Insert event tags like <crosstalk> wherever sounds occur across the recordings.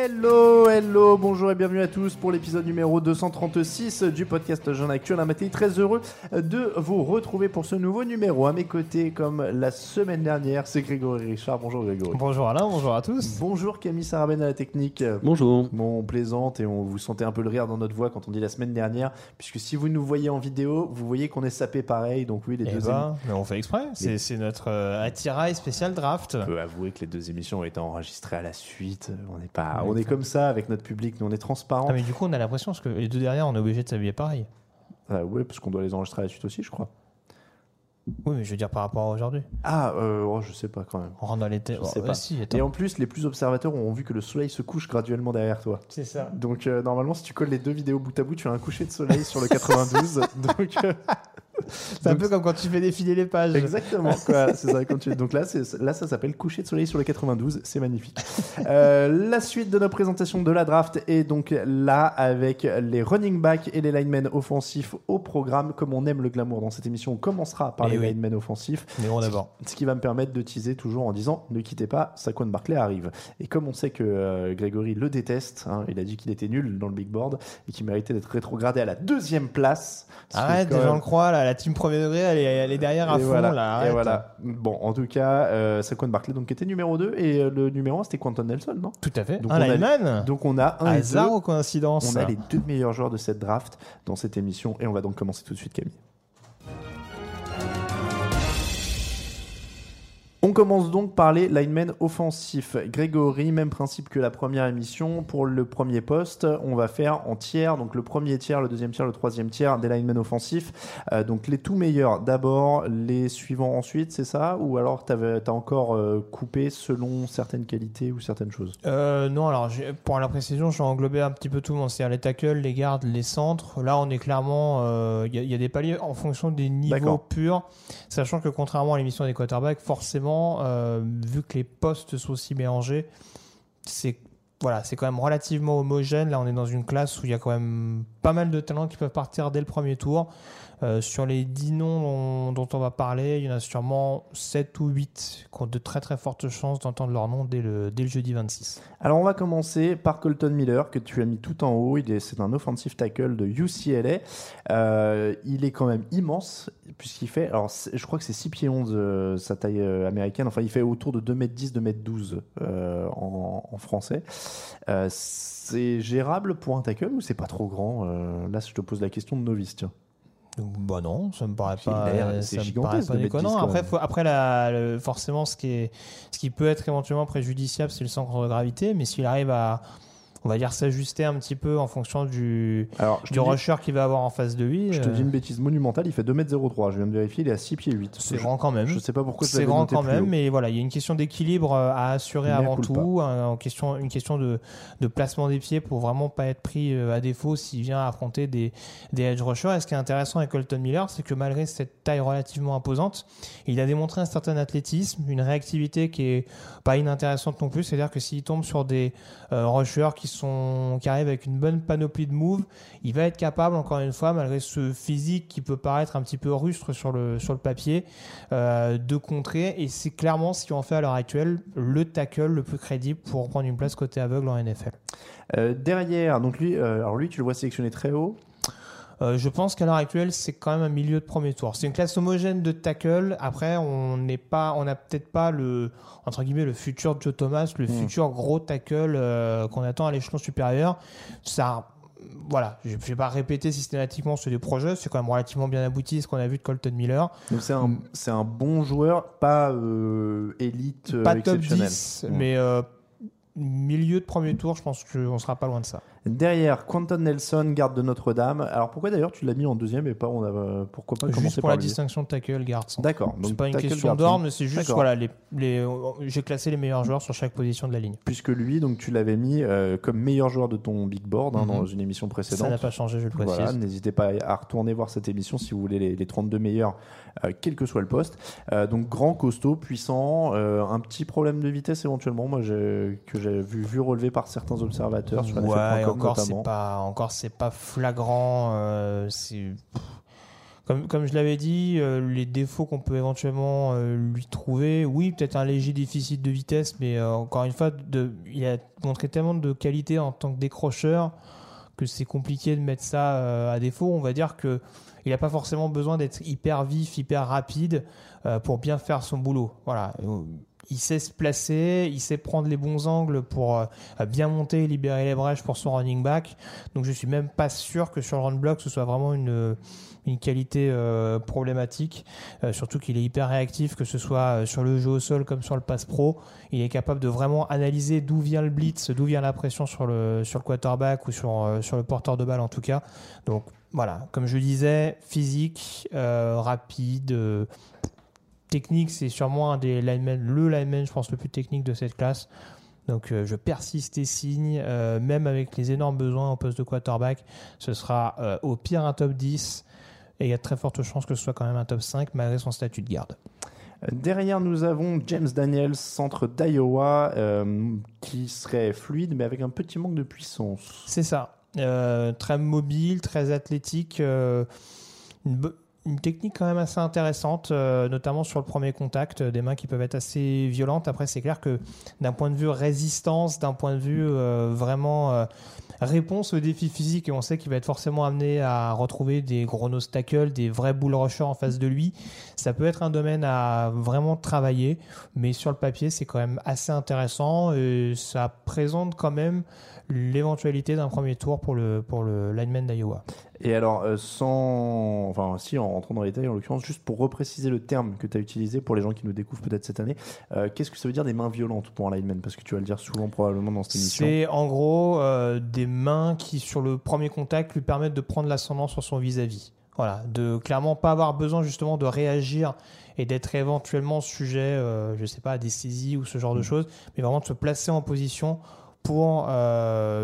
Hello, hello, bonjour et bienvenue à tous pour l'épisode numéro 236 du podcast Jeune Actuel. Un matin très heureux de vous retrouver pour ce nouveau numéro. À mes côtés, comme la semaine dernière, c'est Grégory Richard. Bonjour Grégory. Bonjour Alain, bonjour à tous. Bonjour Camille Sarabène à la technique. Bonjour. Bon, on plaisante et on vous sentait un peu le rire dans notre voix quand on dit la semaine dernière, puisque si vous nous voyez en vidéo, vous voyez qu'on est sapé pareil. Donc oui, les Eh deux ben, mais on fait exprès, c'est c'est notre euh, attirail spécial draft. On peut avouer que les deux émissions ont été enregistrées à la suite. On est pas, on est comme ça avec notre public, nous on est transparent. Ah, mais du coup, on a l'impression parce que les deux derrière, on est obligé de s'habiller pareil. Ah ouais, parce qu'on doit les enregistrer à la suite aussi, je crois. Oui, mais je veux dire par rapport à aujourd'hui. Ah, euh, oh, je sais pas quand même. On rentre dans têtes. Je sais pas. si, Et en plus, les plus observateurs ont vu que le soleil se couche graduellement derrière toi. C'est ça. Donc euh, normalement, si tu colles les deux vidéos bout à bout, tu as un coucher de soleil sur le <laughs> 92. Donc euh, C'est un peu comme quand tu fais défiler les pages. Exactement, <laughs> quoi. ça. Quand tu... Donc là, ça s'appelle coucher de soleil sur le 92. C'est magnifique. Euh, la suite de nos présentations de la draft est donc là avec les running backs et les linemen offensifs au programme. Comme on aime le glamour dans cette émission, on commencera par Eh les oui. linemen offensifs. Mais bon, d'abord. Ce qui va me permettre de teaser toujours en disant ne quittez pas, Saquon Barclay arrive. Et comme on sait que euh, Grégory le déteste, hein, il a dit qu'il était nul dans le big board et qu'il méritait d'être rétrogradé à la deuxième place. Arrête, les gens le croient, là, la team premier degré, elle est, elle est derrière à et fond, voilà, là. et voilà. Bon, en tout cas, euh, Saquon Barclay donc était numéro 2 et euh, le numéro 1 c'était Quentin Nelson, non? Tout à fait. Donc un on a- Donc on a un Hasard ou coïncidence? On a les deux meilleurs joueurs de cette draft dans cette émission et on va donc commencer tout de suite Camille. On commence donc par les linemen offensifs. Grégory, même principe que la première émission. Pour le premier poste, on va faire en tiers. Donc le premier tiers, le deuxième tiers, le troisième tiers des linemen offensifs. Euh, donc les tout meilleurs d'abord, les suivants ensuite, c'est ça? Ou alors tu as encore euh, coupé selon certaines qualités ou certaines choses? Euh, non, alors j'ai- pour la précision, je vais englober un petit peu tout le monde. C'est-à-dire les tackles, les gardes, les centres. Là, on est clairement. Il y, y a des paliers en fonction des niveaux purs. Sachant que contrairement à l'émission des quarterbacks, forcément, euh, vu que les postes sont aussi mélangés, c'est. Voilà, c'est quand même relativement homogène. Là, on est dans une classe où il y a quand même pas mal de talents qui peuvent partir dès le premier tour. Euh, sur les 10 noms dont, on va parler, il y en a sûrement 7 ou 8 qui ont de très très fortes chances d'entendre leur nom dès le, dès le jeudi 26. Alors on va commencer par Colton Miller que tu as mis tout en haut. Il est, c'est un offensive tackle de UCLA. Euh, il est quand même immense puisqu'il fait, alors je crois que c'est 6 pieds 11 euh, sa taille américaine. Enfin il fait autour de 2m10, 2m12 euh, en, en français. C'est gérable pour un tackle ou c'est pas trop grand Là je te pose la question de novice. Tiens. Donc, bah non, ça me paraît Il a pas, euh, c'est ça me gigantesque paraît pas de mettre 10 déconnant. quand Après, faut- après la, le- forcément, ce qui, est, ce qui peut être éventuellement préjudiciable, c'est le centre de gravité. Mais s'il arrive à, on va dire, s'ajuster un petit peu en fonction du, Alors rusher qu'il va avoir en face de lui, je te euh, dis une bêtise monumentale. Il fait 2m03. Je viens de vérifier. Il est à 6 pieds 8. c'est grand quand même. Je sais pas pourquoi C'est grand quand même, mais voilà, il y a une question d'équilibre euh, à assurer avant tout, un- en question, une question de, de placement des pieds pour vraiment pas être pris euh, à défaut s'il vient affronter des, des edge rushers. Et ce qui est intéressant avec Colton Miller, c'est que malgré cette taille relativement imposante, il a démontré un certain athlétisme, une réactivité qui est pas inintéressante non plus. C'est-à-dire que s'il tombe sur des euh, rushers qui sont qui arrivent avec une bonne panoplie de moves, il va être capable, encore une fois, malgré ce physique qui peut paraître un petit peu rustre sur le, sur le papier, euh, de contrer. Et c'est clairement ce qui en fait à l'heure actuelle le tackle le plus crédible pour prendre une place côté aveugle en NFL. Euh, derrière, donc lui, euh, alors lui, tu le vois sélectionné très haut. Euh, je pense qu'à l'heure actuelle, c'est quand même un milieu de premier tour. C'est une classe homogène de tackle. Après, on n'est pas, on n'a peut-être pas le entre guillemets le futur Joe Thomas, le futur gros tackle euh, qu'on attend à l'échelon supérieur. Ça, voilà, je ne vais pas répéter systématiquement ce des projets. C'est quand même relativement bien abouti ce qu'on a vu de Colton Miller. Donc c'est un, c'est un bon joueur, pas euh, élite euh, Pas top exceptionnel. 10, Mm. mais euh, milieu de premier tour, je pense qu'on sera pas loin de ça. Derrière, Quentin Nelson, garde de Notre-Dame. Alors pourquoi d'ailleurs tu l'as mis en deuxième et pas on a, pourquoi pas commencer Juste pour par la distinction de tackle garde. D'accord. C'est pas une question d'ordre, mais c'est juste voilà, les, les, j'ai classé les meilleurs joueurs sur chaque position de la ligne. Puisque lui, donc tu l'avais mis euh, comme meilleur joueur de ton big board hein, Mhm. dans une émission Ça précédente. n'a pas changé, je le précise. Voilà, n'hésitez pas à retourner voir cette émission si vous voulez les, les 32 meilleurs, quel que soit le poste. Euh, donc grand, costaud, puissant, euh, un petit problème de vitesse éventuellement, moi que j'ai vu, vu relevé par certains observateurs sur Ouais, encore c'est pas encore c'est pas flagrant. euh, c'est comme, comme je l'avais dit, euh, les défauts qu'on peut éventuellement euh, lui trouver, oui, peut-être un léger déficit de vitesse, mais euh, encore une fois, de, il a montré tellement de qualité en tant que décrocheur que c'est compliqué de mettre ça euh, à défaut. On va dire que il n'a pas forcément besoin d'être hyper vif, hyper rapide euh, pour bien faire son boulot. Voilà. Il sait se placer, il sait prendre les bons angles pour euh, bien monter et libérer les brèches pour son running back. Donc je suis même pas sûr que sur le run block ce soit vraiment une, une qualité euh, problématique. Surtout qu'il est hyper réactif, que ce soit sur le jeu au sol comme sur le pass pro. Il est capable de vraiment analyser d'où vient le blitz, d'où vient la pression sur le, sur le quarterback ou sur, sur le porteur de balle en tout cas. Donc voilà, comme je disais, physique, euh, rapide. euh, technique, c'est sûrement un des linemen, le lineman, je pense, le plus technique de cette classe. Donc euh, je persiste et signe, même avec les énormes besoins au poste de quarterback, ce sera au pire un top 10 et il y a de très fortes chances que ce soit quand même un top 5 malgré son statut de garde. Derrière, nous avons James Daniels, centre d'Iowa, euh, qui serait fluide, mais avec un petit manque de puissance. C'est ça. Euh, très mobile, très athlétique, euh, une, technique quand même assez intéressante, euh, notamment sur le premier contact, des mains qui peuvent être assez violentes. Après, c'est clair que d'un point de vue résistance, d'un point de vue vraiment réponse aux défis physiques, et on sait qu'il va être forcément amené à retrouver des gros tackles, des vrais bull rushers en face de lui, ça peut être un domaine à vraiment travailler, mais sur le papier, c'est quand même assez intéressant et ça présente quand même l'éventualité d'un premier tour pour le, pour le lineman d'Iowa. Et alors, euh, sans. Enfin, si, en rentrant dans les détails, en l'occurrence, juste pour repréciser le terme que tu as utilisé pour les gens qui nous découvrent peut-être cette année, euh, qu'est-ce que ça veut dire des mains violentes pour un lineman? Parce que tu vas le dire souvent, probablement, dans cette émission. C'est en gros euh, des mains qui, sur le premier contact, lui permettent de prendre l'ascendant sur son vis-à-vis. Voilà, de clairement pas avoir besoin justement de réagir et d'être éventuellement sujet, je sais pas, à des saisies ou ce genre de choses, mais vraiment de se placer en position pour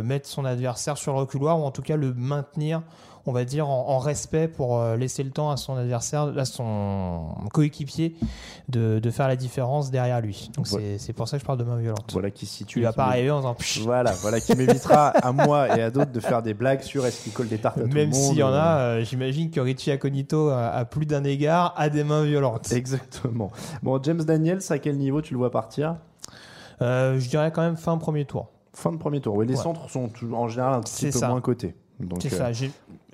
mettre son adversaire sur le reculoir ou en tout cas le maintenir, on va dire, en, en respect pour euh, laisser le temps à son adversaire, à son coéquipier de, de faire la différence derrière lui. Donc c'est- pour ça que je parle de main violente. Voilà qui se situe. Il va pas arriver en disant Voilà, voilà qui m'évitera à moi et à d'autres de faire des blagues sur est-ce qu'il colle des tartes à tout le Même monde. s'il y en a, euh, j'imagine que Richie Aconito, à, plus d'un égard, a des mains violentes. Exactement. Bon, James Daniels, à quel niveau tu le vois partir? Euh, je dirais quand même fin premier tour. Fin de premier tour. Oui, les Ouais. centres sont en général un petit peu ça. moins cotés. C'est euh, ça.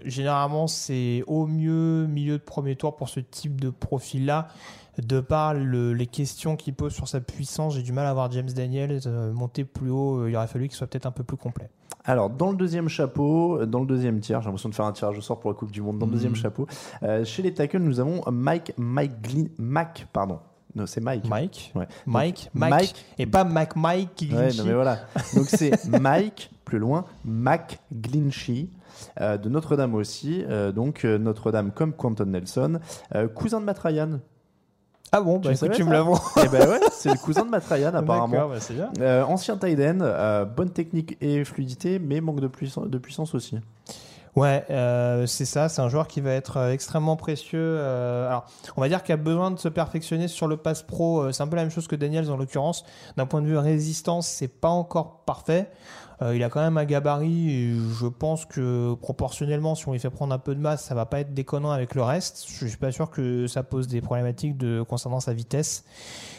Gé- Généralement, c'est au mieux milieu de premier tour pour ce type de profil-là. De par le- les questions qu'il pose sur sa puissance, j'ai du mal à voir James Daniels euh, monter plus haut. Euh, Il aurait fallu qu'il soit peut-être un peu plus complet. Alors, dans le deuxième chapeau, dans le deuxième tiers, j'ai l'impression de faire un tirage au sort pour la Coupe du Monde. Dans le deuxième Mhm. chapeau, euh, chez les tackles, nous avons Mike, Mike Glyn, Mac, pardon. Non, c'est Mike. Mike, Ouais. Mike, Mike, Mike- et pas Mac Mike qui Ouais, non, mais voilà. Donc c'est <laughs> Mike, plus loin, Mac Glinchy. euh, de Notre-Dame aussi, euh, donc euh, Notre-Dame comme Quentin Nelson, cousin de Matt Ryan. Ah bon, bah, Tu tu me ça l'avoues. <laughs> Eh ben ouais, c'est le cousin de Matt Ryan apparemment. Bah, bien. Ancien tight end, bonne technique et fluidité, mais manque de, puissance, de puissance aussi. Ouais, euh, c'est ça. C'est un joueur qui va être euh, extrêmement précieux. euh, alors, on va dire qu'il a besoin de se perfectionner sur le pass pro. euh, c'est un peu la même chose que Daniels en l'occurrence. D'un point de vue résistance, c'est pas encore parfait. Euh, il a quand même un gabarit je pense que proportionnellement, si on lui fait prendre un peu de masse, ça va pas être déconnant avec le reste. Je suis pas sûr que ça pose des problématiques de concernant sa vitesse.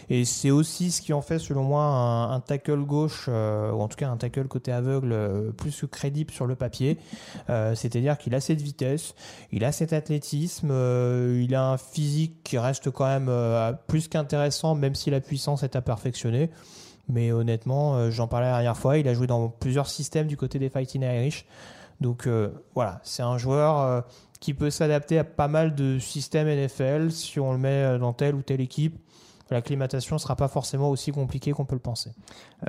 Et c'est aussi ce qui en fait, selon moi, un, tackle gauche, euh, ou en tout cas un tackle côté aveugle, euh, plus que crédible sur le papier. C'est-à-dire qu'il a cette vitesse, il a cet athlétisme, il a un physique qui reste quand même plus qu'intéressant, même si la puissance est à perfectionner. Mais honnêtement, euh, j'en parlais la dernière fois, il a joué dans plusieurs systèmes du côté des Fighting Irish. Donc euh, voilà, c'est un joueur euh, qui peut s'adapter à pas mal de systèmes NFL si on le met dans telle ou telle équipe. L'acclimatation ne sera pas forcément aussi compliquée qu'on peut le penser.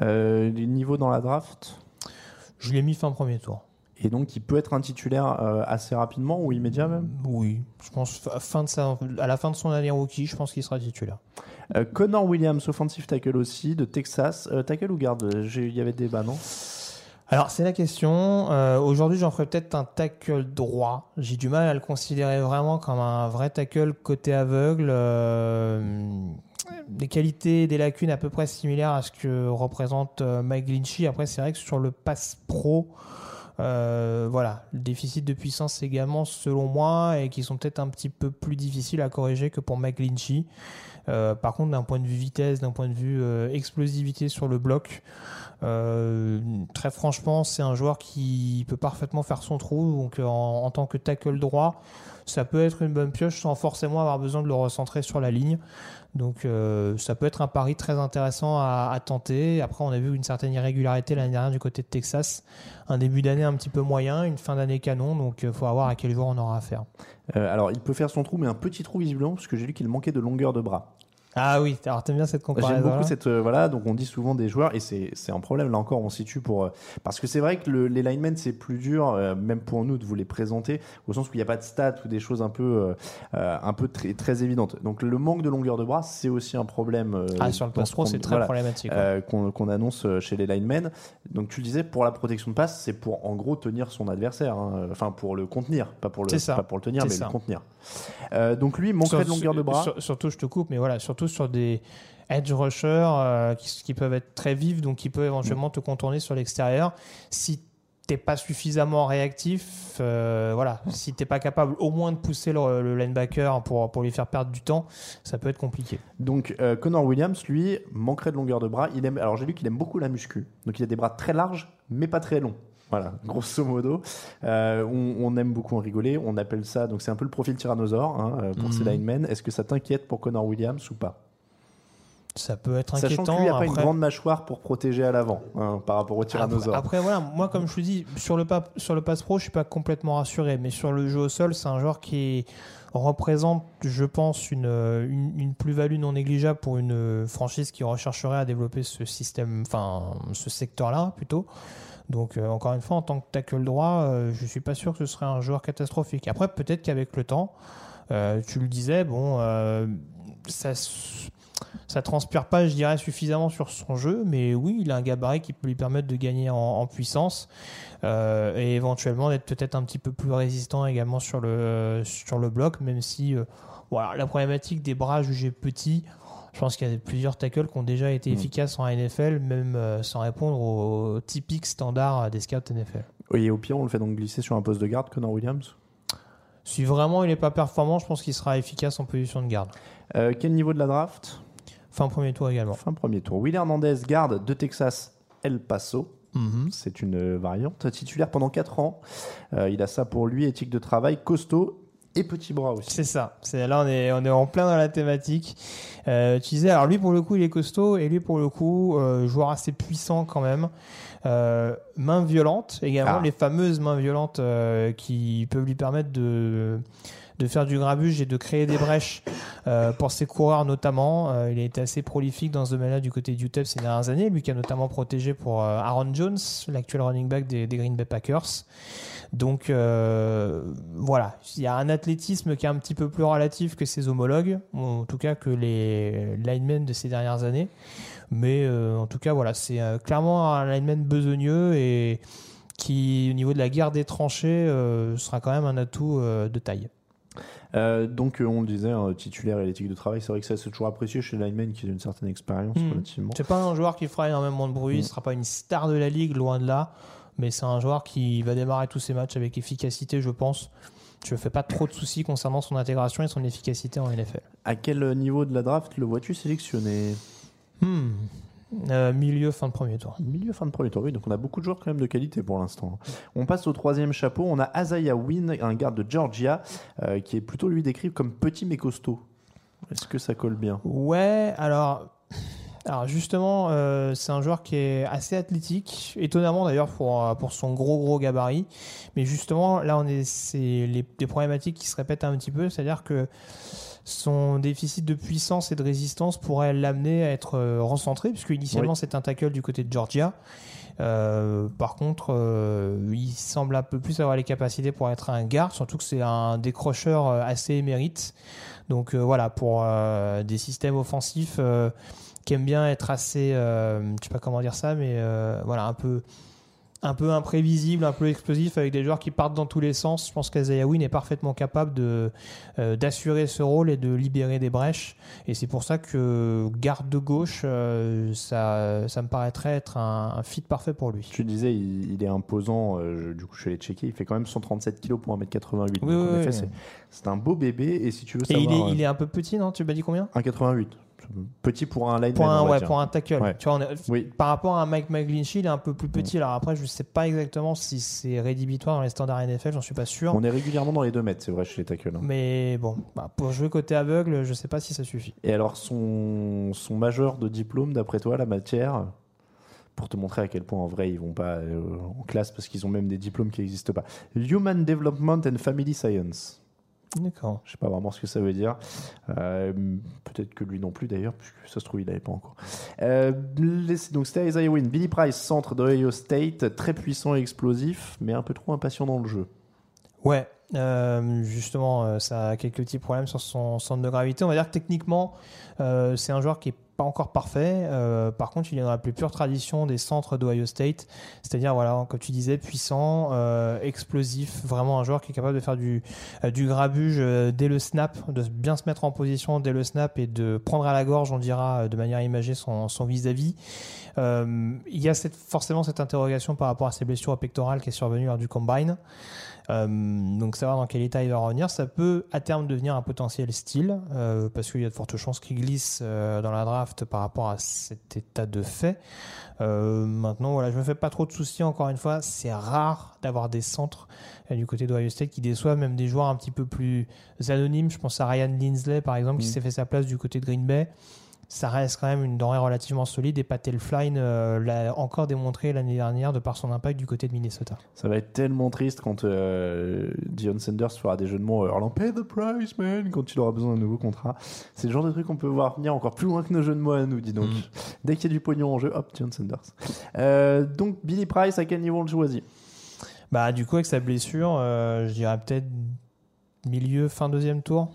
Euh, niveau dans la draft? Je l'ai mis fin premier tour. Et donc, il peut être un titulaire assez rapidement ou immédiat même? Oui, je pense fin de à la fin de son année rookie, je pense qu'il sera titulaire. Euh, Connor Williams, offensive tackle aussi, de Texas. Euh, tackle ou garde? Il y avait des débats, non? Alors c'est la question. Euh, aujourd'hui j'en ferai peut-être un tackle droit. J'ai du mal à le considérer vraiment comme un vrai tackle côté aveugle. des qualités, des lacunes à peu près similaires à ce que représente Mike Lynchy. Après c'est vrai que sur le pass pro, voilà, le déficit de puissance également selon moi et qui sont peut-être un petit peu plus difficiles à corriger que pour Mike Lynchy. Euh, par contre, d'un point de vue vitesse, d'un point de vue euh, explosivité sur le bloc, euh, très franchement, c'est un joueur qui peut parfaitement faire son trou. Donc, en, tant que tackle droit, ça peut être une bonne pioche sans forcément avoir besoin de le recentrer sur la ligne. Donc, ça peut être un pari très intéressant à, tenter. Après, on a vu une certaine irrégularité l'année dernière du côté de Texas. Un début d'année un petit peu moyen, une fin d'année canon. Donc, il faut voir à quel jour on aura affaire. alors, il peut faire son trou, mais un petit trou visiblement, parce que j'ai lu qu'il manquait de longueur de bras. Ah oui, alors t'aimes bien cette comparaison. J'aime beaucoup cette euh, voilà, donc on dit souvent des joueurs et c'est c'est un problème là encore on situe pour euh, parce que c'est vrai que le, les linemen c'est plus dur euh, même pour nous de vous les présenter au sens où il n'y a pas de stats ou des choses un peu un peu très très évidentes. Donc le manque de longueur de bras c'est aussi un problème. ah sur le pass pro c'est très problématique. qu'on annonce chez les linemen. Donc tu le disais pour la protection de passe c'est pour en gros tenir son adversaire, hein. enfin pour le contenir, pas pour le pas pour le tenir mais le contenir. Donc lui manquerait de longueur de bras. surtout je te coupe mais voilà surtout sur des edge rushers euh, qui, peuvent être très vifs, donc qui peuvent éventuellement te contourner sur l'extérieur. Si t'es pas suffisamment réactif, euh, voilà, si t'es pas capable au moins de pousser le, linebacker pour, pour lui faire perdre du temps, ça peut être compliqué. Donc euh, Connor Williams, lui, manquerait de longueur de bras. Il aime, alors j'ai lu qu'il aime beaucoup la muscu, donc il a des bras très larges, mais pas très longs. Voilà, grosso modo. on, aime beaucoup en rigoler. On appelle ça, donc c'est un peu le profil tyrannosaure hein, pour ces mhm. linemen. Est-ce que ça t'inquiète pour Connor Williams ou pas? Ça peut être inquiétant. Sachant qu'il n'y a pas une grande mâchoire pour protéger à l'avant hein, par rapport au tyrannosaure. Après, voilà, moi comme je te dis, sur le, sur le pass pro, je suis pas complètement rassuré, mais sur le jeu au sol, c'est un joueur qui représente, je pense, une, une, plus-value non négligeable pour une franchise qui rechercherait à développer ce système, enfin ce secteur-là plutôt. Donc euh, encore une fois, en tant que tackle droit, euh, je suis pas sûr que ce serait un joueur catastrophique. Après, peut-être qu'avec le temps, euh, tu le disais, bon, ça ça transpire pas, je dirais, suffisamment sur son jeu, mais oui, il a un gabarit qui peut lui permettre de gagner en, puissance et éventuellement d'être peut-être un petit peu plus résistant également sur le, sur le bloc, même si voilà, la problématique des bras jugés petits, je pense qu'il y a plusieurs tackles qui ont déjà été mm. efficaces en NFL, même euh, sans répondre aux typiques standards des scouts NFL. Oui, et au pire, on le fait donc glisser sur un poste de garde, Connor Williams? Si vraiment il n'est pas performant, je pense qu'il sera efficace en position de garde. quel niveau de la draft? Fin premier tour également. Fin premier tour. Will Hernandez, garde de Texas El Paso. Mhm. C'est une variante. Titulaire pendant 4 ans. Euh, il a ça pour lui, éthique de travail, costaud et petit bras aussi. C'est ça. C'est là on est on est en plein dans la thématique. Euh, tu disais alors lui pour le coup il est costaud et lui pour le coup euh, joueur assez puissant quand même. Euh, main violente également ah. les fameuses mains violentes qui peuvent lui permettre de de faire du grabuge et de créer des brèches euh, pour ses coureurs notamment. Euh, il a été assez prolifique dans ce domaine-là du côté du UTEP ces dernières années, lui qui a notamment protégé pour euh, Aaron Jones, l'actuel running back des, Green Bay Packers. Donc voilà, il y a un athlétisme qui est un petit peu plus relatif que ses homologues, en tout cas que les linemen de ces dernières années. Mais en tout cas, voilà, c'est clairement un lineman besogneux et qui, au niveau de la guerre des tranchées, sera quand même un atout de taille. Euh, donc, euh, on le disait, hein, titulaire et l'éthique de travail, c'est vrai que ça c'est toujours apprécié chez Lineman qui a une certaine expérience Mm. relativement. C'est pas un joueur qui fera énormément de bruit, Mm. ce sera pas une star de la ligue, loin de là, mais c'est un joueur qui va démarrer tous ses matchs avec efficacité, je pense. Je ne fais pas trop de soucis concernant son intégration et son efficacité en NFL. À quel niveau de la draft le vois-tu sélectionné Hmm. Euh, milieu, fin de premier tour. Milieu fin de premier tour, oui, donc on a beaucoup de joueurs quand même de qualité pour l'instant. On passe au troisième chapeau, on a Azaya Wynn, un garde de Georgia, euh, qui est plutôt lui décrit comme petit mais costaud. Est-ce que ça colle bien? Ouais, alors, alors justement, euh, c'est un joueur qui est assez athlétique, étonnamment d'ailleurs pour, pour son gros gros gabarit. Mais justement, là, on est, c'est les, des problématiques qui se répètent un petit peu, c'est-à-dire que son déficit de puissance et de résistance pourrait l'amener à être euh, recentré, puisque initialement Oui. c'est un tackle du côté de Georgia. Euh, par contre, euh, il semble un peu plus avoir les capacités pour être un garde, surtout que c'est un décrocheur assez émérite. Donc euh, voilà, pour des systèmes offensifs qui aiment bien être assez, je sais pas comment dire ça, mais voilà, un peu, un peu imprévisible, un peu explosif, avec des joueurs qui partent dans tous les sens. Je pense qu'Azaya Wynn est parfaitement capable de euh, d'assurer ce rôle et de libérer des brèches. Et c'est pour ça que garde de gauche, euh, ça, ça me paraîtrait être un, un fit parfait pour lui. Tu disais, il, il est imposant, euh, du coup je suis allé checker, il fait quand même 137 kg pour 1m88. Oui, donc oui, en effet, oui. c'est- c'est un beau bébé, et si tu veux Et savoir... il est, il est un peu petit, non? Tu m'as dit combien? 1,88. Petit pour un lineman, pour un, ouais, pour tackle. Ouais. Tu vois, on est- Oui, par rapport à Mike McGlinchey, il est un peu plus petit. Alors après, je sais pas exactement si c'est rédhibitoire dans les standards NFL, j'en suis pas sûr. on est régulièrement dans les 2 mètres, c'est vrai, chez les tackles. hein. Mais bon, bah, pour jouer côté aveugle, je sais pas si ça suffit. Et alors, son, son majeur de diplôme, d'après toi, la matière, pour te montrer à quel point en vrai ils vont pas euh, en classe parce qu'ils ont même des diplômes qui n'existent pas. Human Development and Family Science. D'accord. Je sais pas vraiment ce que ça veut dire. Euh, Peut-être que lui non plus d'ailleurs, puisque ça se trouve il n'avait pas encore. Euh, les- donc c'était Isaiah Wynn. Billy Price, centre d'Ohio State, très puissant et explosif, mais un peu trop impatient dans le jeu. Ouais, euh, justement, ça a quelques petits problèmes sur son centre de gravité. On va dire que techniquement, euh, c'est un joueur qui est pas encore parfait. Euh, par contre, il est dans la plus pure tradition des centres d'Ohio State, c'est-à-dire, voilà, comme tu disais, puissant, euh, explosif, vraiment un joueur qui est capable de faire du, grabuge dès le snap, de bien se mettre en position dès le snap et de prendre à la gorge, on dira, de manière imagée son son vis-à-vis. Il y a forcément cette interrogation par rapport à ses blessures pectorales qui est survenue lors du combine. Donc savoir dans quel état il va revenir, ça peut à terme devenir un potentiel style, parce qu'il y a de fortes chances qu'il glisse euh, dans la draft par rapport à cet état de fait. Euh, maintenant, voilà, je me fais pas trop de soucis. Encore une fois, c'est rare d'avoir des centres euh, du côté d'Ohio State qui déçoivent même des joueurs un petit peu plus anonymes. Je pense à Ryan Linsley par exemple, qui Mm. s'est fait sa place du côté de Green Bay. Ça reste quand même une denrée relativement solide et Patel Flynn euh, l'a encore démontré l'année dernière de par son impact du côté de Minnesota. Ça va être tellement triste quand euh, Dion Sanders fera des jeux de mots. Alors, pay the price, man, quand il aura besoin d'un nouveau contrat. C'est le genre de truc qu'on peut voir venir encore plus loin que nos jeux de mots à nous, dis donc. Mm. Dès qu'il y a du pognon en jeu, hop, Dion Sanders. Euh, donc, Billy Price, à quel niveau on le choisit? Bah, du coup, avec sa blessure, euh, je dirais peut-être milieu, fin deuxième tour.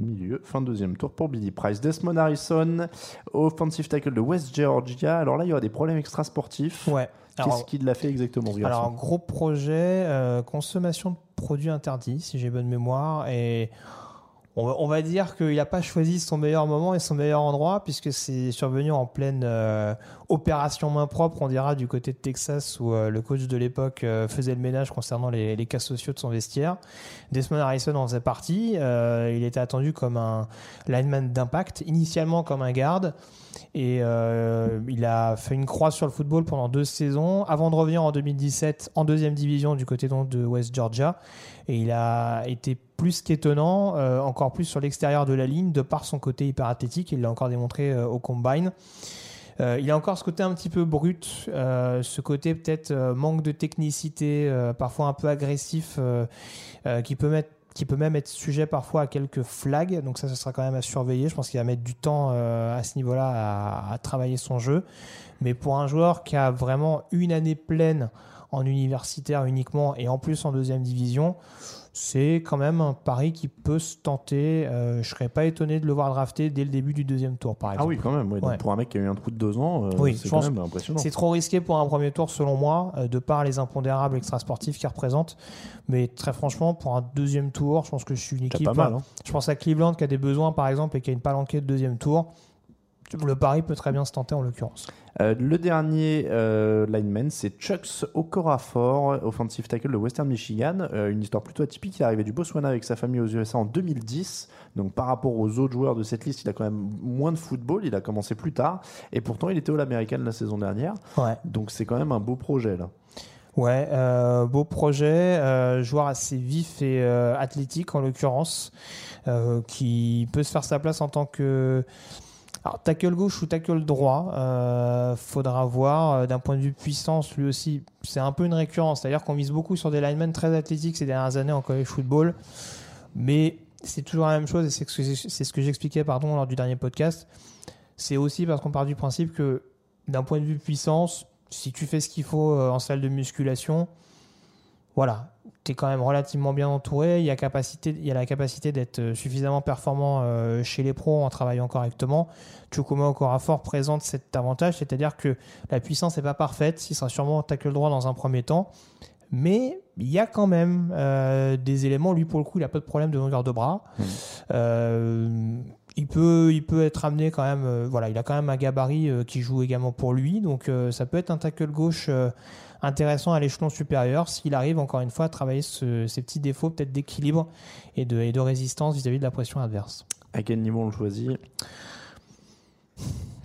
Milieu, fin de deuxième tour pour Billy Price. Desmond Harrison, offensive tackle de West Georgia. Alors là, il y aura des problèmes extrasportifs. Ouais. Qu'est-ce qu'il a fait exactement, alors, gros projet, euh, consommation de produits interdits, si j'ai bonne mémoire. Et on va, on va dire qu'il n'a pas choisi son meilleur moment et son meilleur endroit, puisque c'est survenu en pleine euh, opération main propre, on dira, du côté de Texas, où euh, le coach de l'époque euh, faisait le ménage concernant les, cas sociaux de son vestiaire. Desmond Harrison en faisait partie. Euh, il était attendu comme un lineman d'impact, initialement comme un garde. Et il a fait une croix sur le football pendant deux saisons, avant de revenir en 2017 en deuxième division du côté de West Georgia. Et il a été plus qu'étonnant, encore plus sur l'extérieur de la ligne, de par son côté hyper athlétique. Il l'a encore démontré au combine. Euh, il a encore ce côté un petit peu brut, euh, ce côté peut-être euh, manque de technicité, parfois un peu agressif, qui peut mettre qui peut même être sujet parfois à quelques flags. Donc ça, ce sera quand même à surveiller. Je pense qu'il va mettre du temps à ce niveau-là à travailler son jeu. Mais pour un joueur qui a vraiment une année pleine en universitaire uniquement et en plus en deuxième division, c'est quand même un pari qui peut se tenter. Euh, je serais pas étonné de le voir drafté dès le début du deuxième tour, par exemple. Ah oui, quand même. ouais. Donc, Ouais. Pour un mec qui a eu un trou de deux ans, euh, Oui, c'est quand même impressionnant. C'est trop risqué pour un premier tour, selon moi, euh, de par les impondérables extrasportifs qu'il représente. Mais très franchement, pour un deuxième tour, je pense que je suis une équipe. pas mal. hein. Je pense à Cleveland qui a des besoins, par exemple, et qui a une palanquée de deuxième tour. Le pari peut très bien se tenter en l'occurrence. Euh, le dernier euh, lineman, c'est Chucks Okorafor, offensive tackle de Western Michigan. Euh, une histoire plutôt atypique. Il est arrivé du Botswana avec sa famille aux USA en 2010. Donc par rapport aux autres joueurs de cette liste, il a quand même moins de football. Il a commencé plus tard. Et pourtant, il était All-American la saison dernière. Ouais. Donc c'est quand même un beau projet là. Ouais, euh, beau projet, euh, joueur assez vif et euh, athlétique en l'occurrence, qui peut se faire sa place en tant que alors, tackle gauche ou tackle droit. euh, faudra voir euh, d'un point de vue puissance, lui aussi, c'est un peu une récurrence. C'est-à-dire qu'on mise beaucoup sur des linemen très athlétiques ces dernières années en college football, mais c'est toujours la même chose et c'est ce que j'expliquais pardon lors du dernier podcast. C'est aussi parce qu'on part du principe que d'un point de vue puissance, si tu fais ce qu'il faut euh, en salle de musculation, voilà, tu es quand même relativement bien entouré. Il y a, capacité, il y a la capacité d'être euh, suffisamment performant euh, chez les pros en travaillant correctement. Chukuma Okorafor présente cet avantage, c'est-à-dire que la puissance n'est pas parfaite. Il sera sûrement tackle droit dans un premier temps. Mais il y a quand même euh, des éléments. Lui, pour le coup, il n'a pas de problème de longueur de bras. Euh, il peut, il peut être amené quand même. euh, voilà, il a quand même un gabarit euh, qui joue également pour lui. Donc, euh, ça peut être un tackle gauche intéressant à l'échelon supérieur s'il arrive encore une fois à travailler ce- ces petits défauts peut-être d'équilibre et de, et de résistance vis-à-vis de la pression adverse. À quel niveau on le choisit?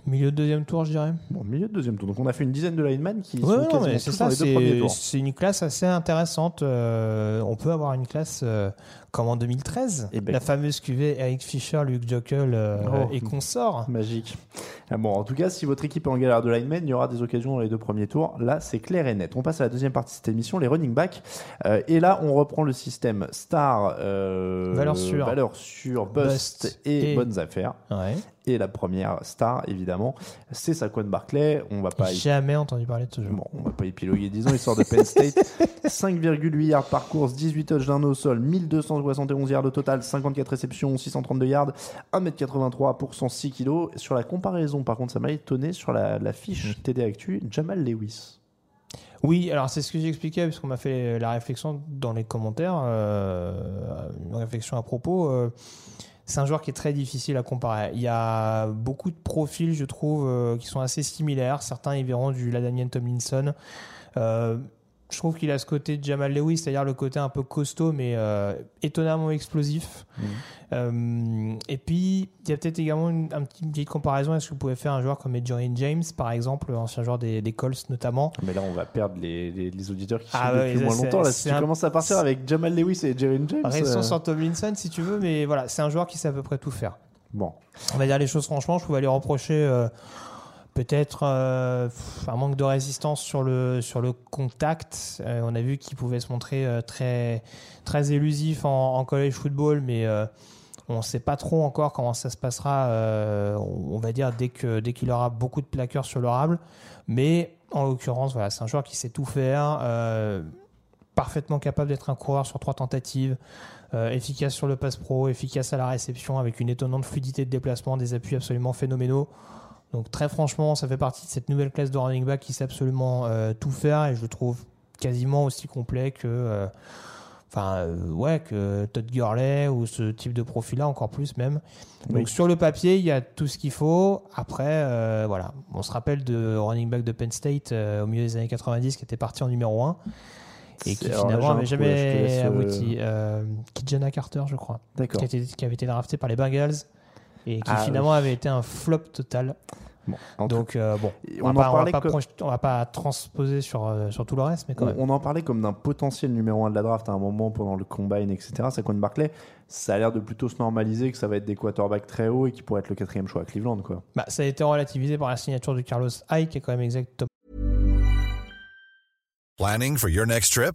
Milieu de deuxième tour, je dirais. Bon, milieu de deuxième tour. Donc on a fait une dizaine de linemen qui Ouais, sont non, quasiment mais c'est tous ça, dans les deux premiers c'est tours. c'est une classe assez intéressante. Euh, on peut avoir une classe euh, comme en 2013, Eh ben, la fameuse cuvée Eric Fischer, Luke Jokel euh, Oh. et consorts. Magique. Ah bon, en tout cas, si votre équipe est en galère de linemen, il y aura des occasions dans les deux premiers tours. Là, c'est clair et net. On passe à la deuxième partie de cette émission, les running backs. Euh, et là, on reprend le système star, euh, Valeur sûre. valeur sûre, bust, Bust et, et- bonnes affaires. Ouais. Et la première star, évidemment, c'est Saquon Barclay. On va pas y Jamais entendu parler de ce jeu. Bon, on va pas épiloguer 10 ans, il sort de Penn State. <laughs> 5,8 yards par course, 18 touchdowns au sol, 1271 yards au total, 54 réceptions, 632 yards, 1m83 pour 106 kg. Sur la comparaison, par contre, ça m'a étonné sur la, la fiche TD Actu, Jamal Lewis. Oui, alors c'est ce que j'expliquais, puisqu'on m'a fait la réflexion dans les commentaires, euh, une réflexion à propos. euh, c'est un joueur qui est très difficile à comparer. Il y a beaucoup de profils, je trouve, euh, qui sont assez similaires. Certains y verront du Ladanian Tomlinson. Je trouve qu'il a ce côté de Jamal Lewis, c'est-à-dire le côté un peu costaud, mais euh, étonnamment explosif. Euh, et puis, il y a peut-être également une, une petite comparaison. Est-ce que vous pouvez faire un joueur comme Edgerrin James, par exemple, ancien joueur des, des Colts notamment Mais là, on va perdre les, les- les auditeurs qui Ah sont ouais, depuis moins longtemps. Là, si tu un- commences à partir avec Jamal Lewis et Jaren James. Restons euh, sur Tomlinson si tu veux, mais voilà, c'est un joueur qui sait à peu près tout faire. Bon, On va dire les choses franchement, je pouvais lui reprocher euh, peut-être euh, un manque de résistance sur le, sur le contact. Euh, on a vu qu'il pouvait se montrer euh, très, très élusif en, college football, mais on ne sait pas trop encore comment ça se passera, on va dire, dès qu'il dès aura beaucoup de plaqueurs sur le rable. Mais en l'occurrence, voilà, c'est un joueur qui sait tout faire, parfaitement capable d'être un coureur sur trois tentatives. Efficace sur le pass pro, efficace à la réception, avec une étonnante fluidité de déplacement, des appuis absolument phénoménaux. Donc très franchement, ça fait partie de cette nouvelle classe de running back qui sait absolument euh, tout faire et je le trouve quasiment aussi complet que, euh, enfin euh, ouais, que Todd Gurley ou ce type de profil-là encore plus même. Donc Oui. sur le papier, il y a tout ce qu'il faut. Après, voilà, on se rappelle de running back de Penn State au milieu des années 90 qui était parti en numéro 1 et qui finalement n'avait jamais abouti. Euh, Kijana Carter, je crois, qui, qui avait été drafté par les Bengals et qui Ah, finalement avait été un flop total. Bon, en tout- Donc euh, bon, on on, en va pas, on va parlait pas comme- projeter- on va pas transposer sur, euh, sur tout le reste, mais quand On, même. on en parlait comme d'un potentiel numéro 1 de la draft à un moment pendant le combine, etc. Saquon Barclay, ça a l'air de plutôt se normaliser que ça va être des quarterbacks très hauts et qui pourraient être le quatrième choix à Cleveland. Quoi. Bah, ça a été relativisé par la signature de Carlos Hyde, qui est quand même exactement Planning for your next trip?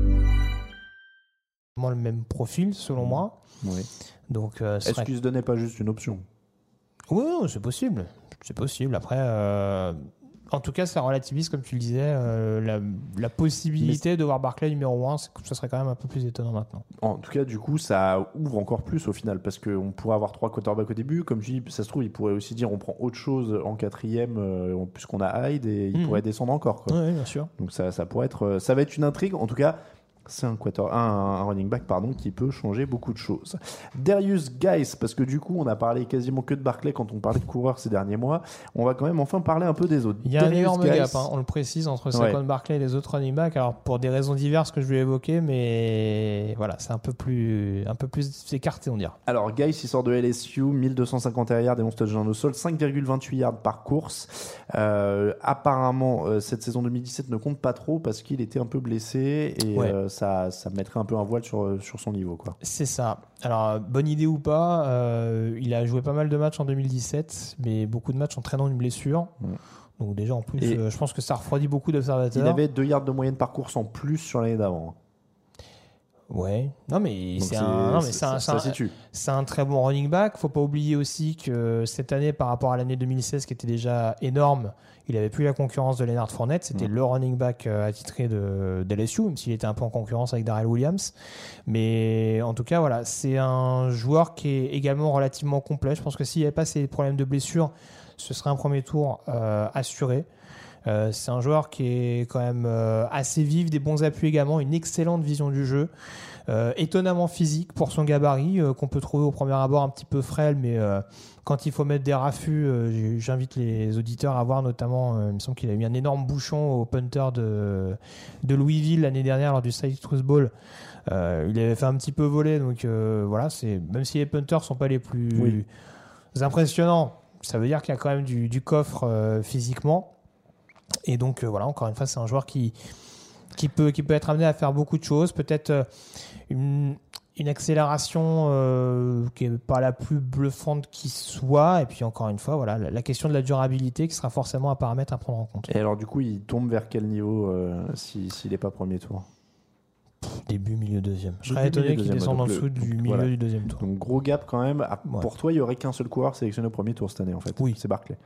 Le même profil, selon moi. Oui. Donc, euh, ce Est-ce serait- qu'il se donnait pas juste une option? Oui, c'est possible. C'est possible. Après, euh, en tout cas, ça relativise, comme tu le disais, euh, la, la possibilité de voir Barclay numéro 1. Ce serait quand même un peu plus étonnant maintenant. En tout cas, du coup, ça ouvre encore plus au final parce qu'on pourrait avoir trois quarterbacks au début. Comme je dis, ça se trouve, il pourrait aussi dire on prend autre chose en quatrième puisqu'on a Hyde et il Mhm. pourrait descendre encore. Quoi. Oui, bien sûr. Donc ça, ça pourrait être, ça va être une intrigue. En tout cas, c'est un, quarter, un, un running back pardon, qui peut changer beaucoup de choses. Darius Guys, parce que du coup, on a parlé quasiment que de Barclay quand on parlait de coureurs ces derniers mois. On va quand même enfin parler un peu des autres. Il y a un énorme gap, hein, on le précise, entre Ouais. Saquon Barclay et les autres running backs. Alors, pour des raisons diverses que je vais évoquer, mais voilà, c'est un peu plus, un peu plus écarté, on dirait. Alors, Guys, il sort de LSU, 1250 yards et 11 touchdowns au sol, 5,28 yards par course. Euh, apparemment, euh, cette saison 2017 ne compte pas trop parce qu'il était un peu blessé et Ouais. euh, ça, ça mettrait un peu un voile sur, sur son niveau. Quoi. C'est ça. Alors, bonne idée ou pas, euh, il a joué pas mal de matchs en 2017, mais beaucoup de matchs entraînant une blessure. Mm. Donc, déjà, en plus, euh, je pense que ça refroidit beaucoup d'observateurs. Il avait 2 yards de moyenne par course en plus sur l'année d'avant. Ouais. Non, mais c'est un, un- ça très bon running back. Faut pas oublier aussi que cette année, par rapport à l'année 2016, qui était déjà énorme, il avait plus la concurrence de Leonard Fournette. C'était le running back euh, attitré de, de LSU, même s'il était un peu en concurrence avec Darrell Williams. Mais en tout cas, voilà, c'est un joueur qui est également relativement complet. Je pense que s'il n'y avait pas ces problèmes de blessure, ce serait un premier tour euh, assuré. Euh, c'est un joueur qui est quand même euh, assez vif, des bons appuis également, une excellente vision du jeu. Euh, étonnamment physique pour son gabarit, qu'on peut trouver au premier abord un petit peu frêle, mais quand il faut mettre des raffus, j'invite les auditeurs à voir notamment, il me semble qu'il a mis un énorme bouchon au punter de, de Louisville l'année dernière lors du Citrus Bowl. Euh, il avait fait un petit peu voler, donc voilà, c'est même si les punters sont pas les plus Oui. impressionnants, ça veut dire qu'il y a quand même du, du coffre physiquement. Et donc euh, voilà, encore une fois, c'est un joueur qui, qui, peut, qui peut être amené à faire beaucoup de choses. Peut-être euh, une, une accélération euh, qui n'est pas la plus bluffante qui soit. Et puis encore une fois, voilà, la, question de la durabilité qui sera forcément un paramètre à prendre en compte. Et alors, du coup, il tombe vers quel niveau si- s'il n'est pas premier tour? Début, milieu, deuxième. Je serais étonné qu'il descende en dessous du milieu voilà. du deuxième tour. Donc, gros gap quand même. Ah, Ouais. Pour toi, il n'y aurait qu'un seul coureur sélectionné au premier tour cette année, en fait. Oui. C'est Barclay.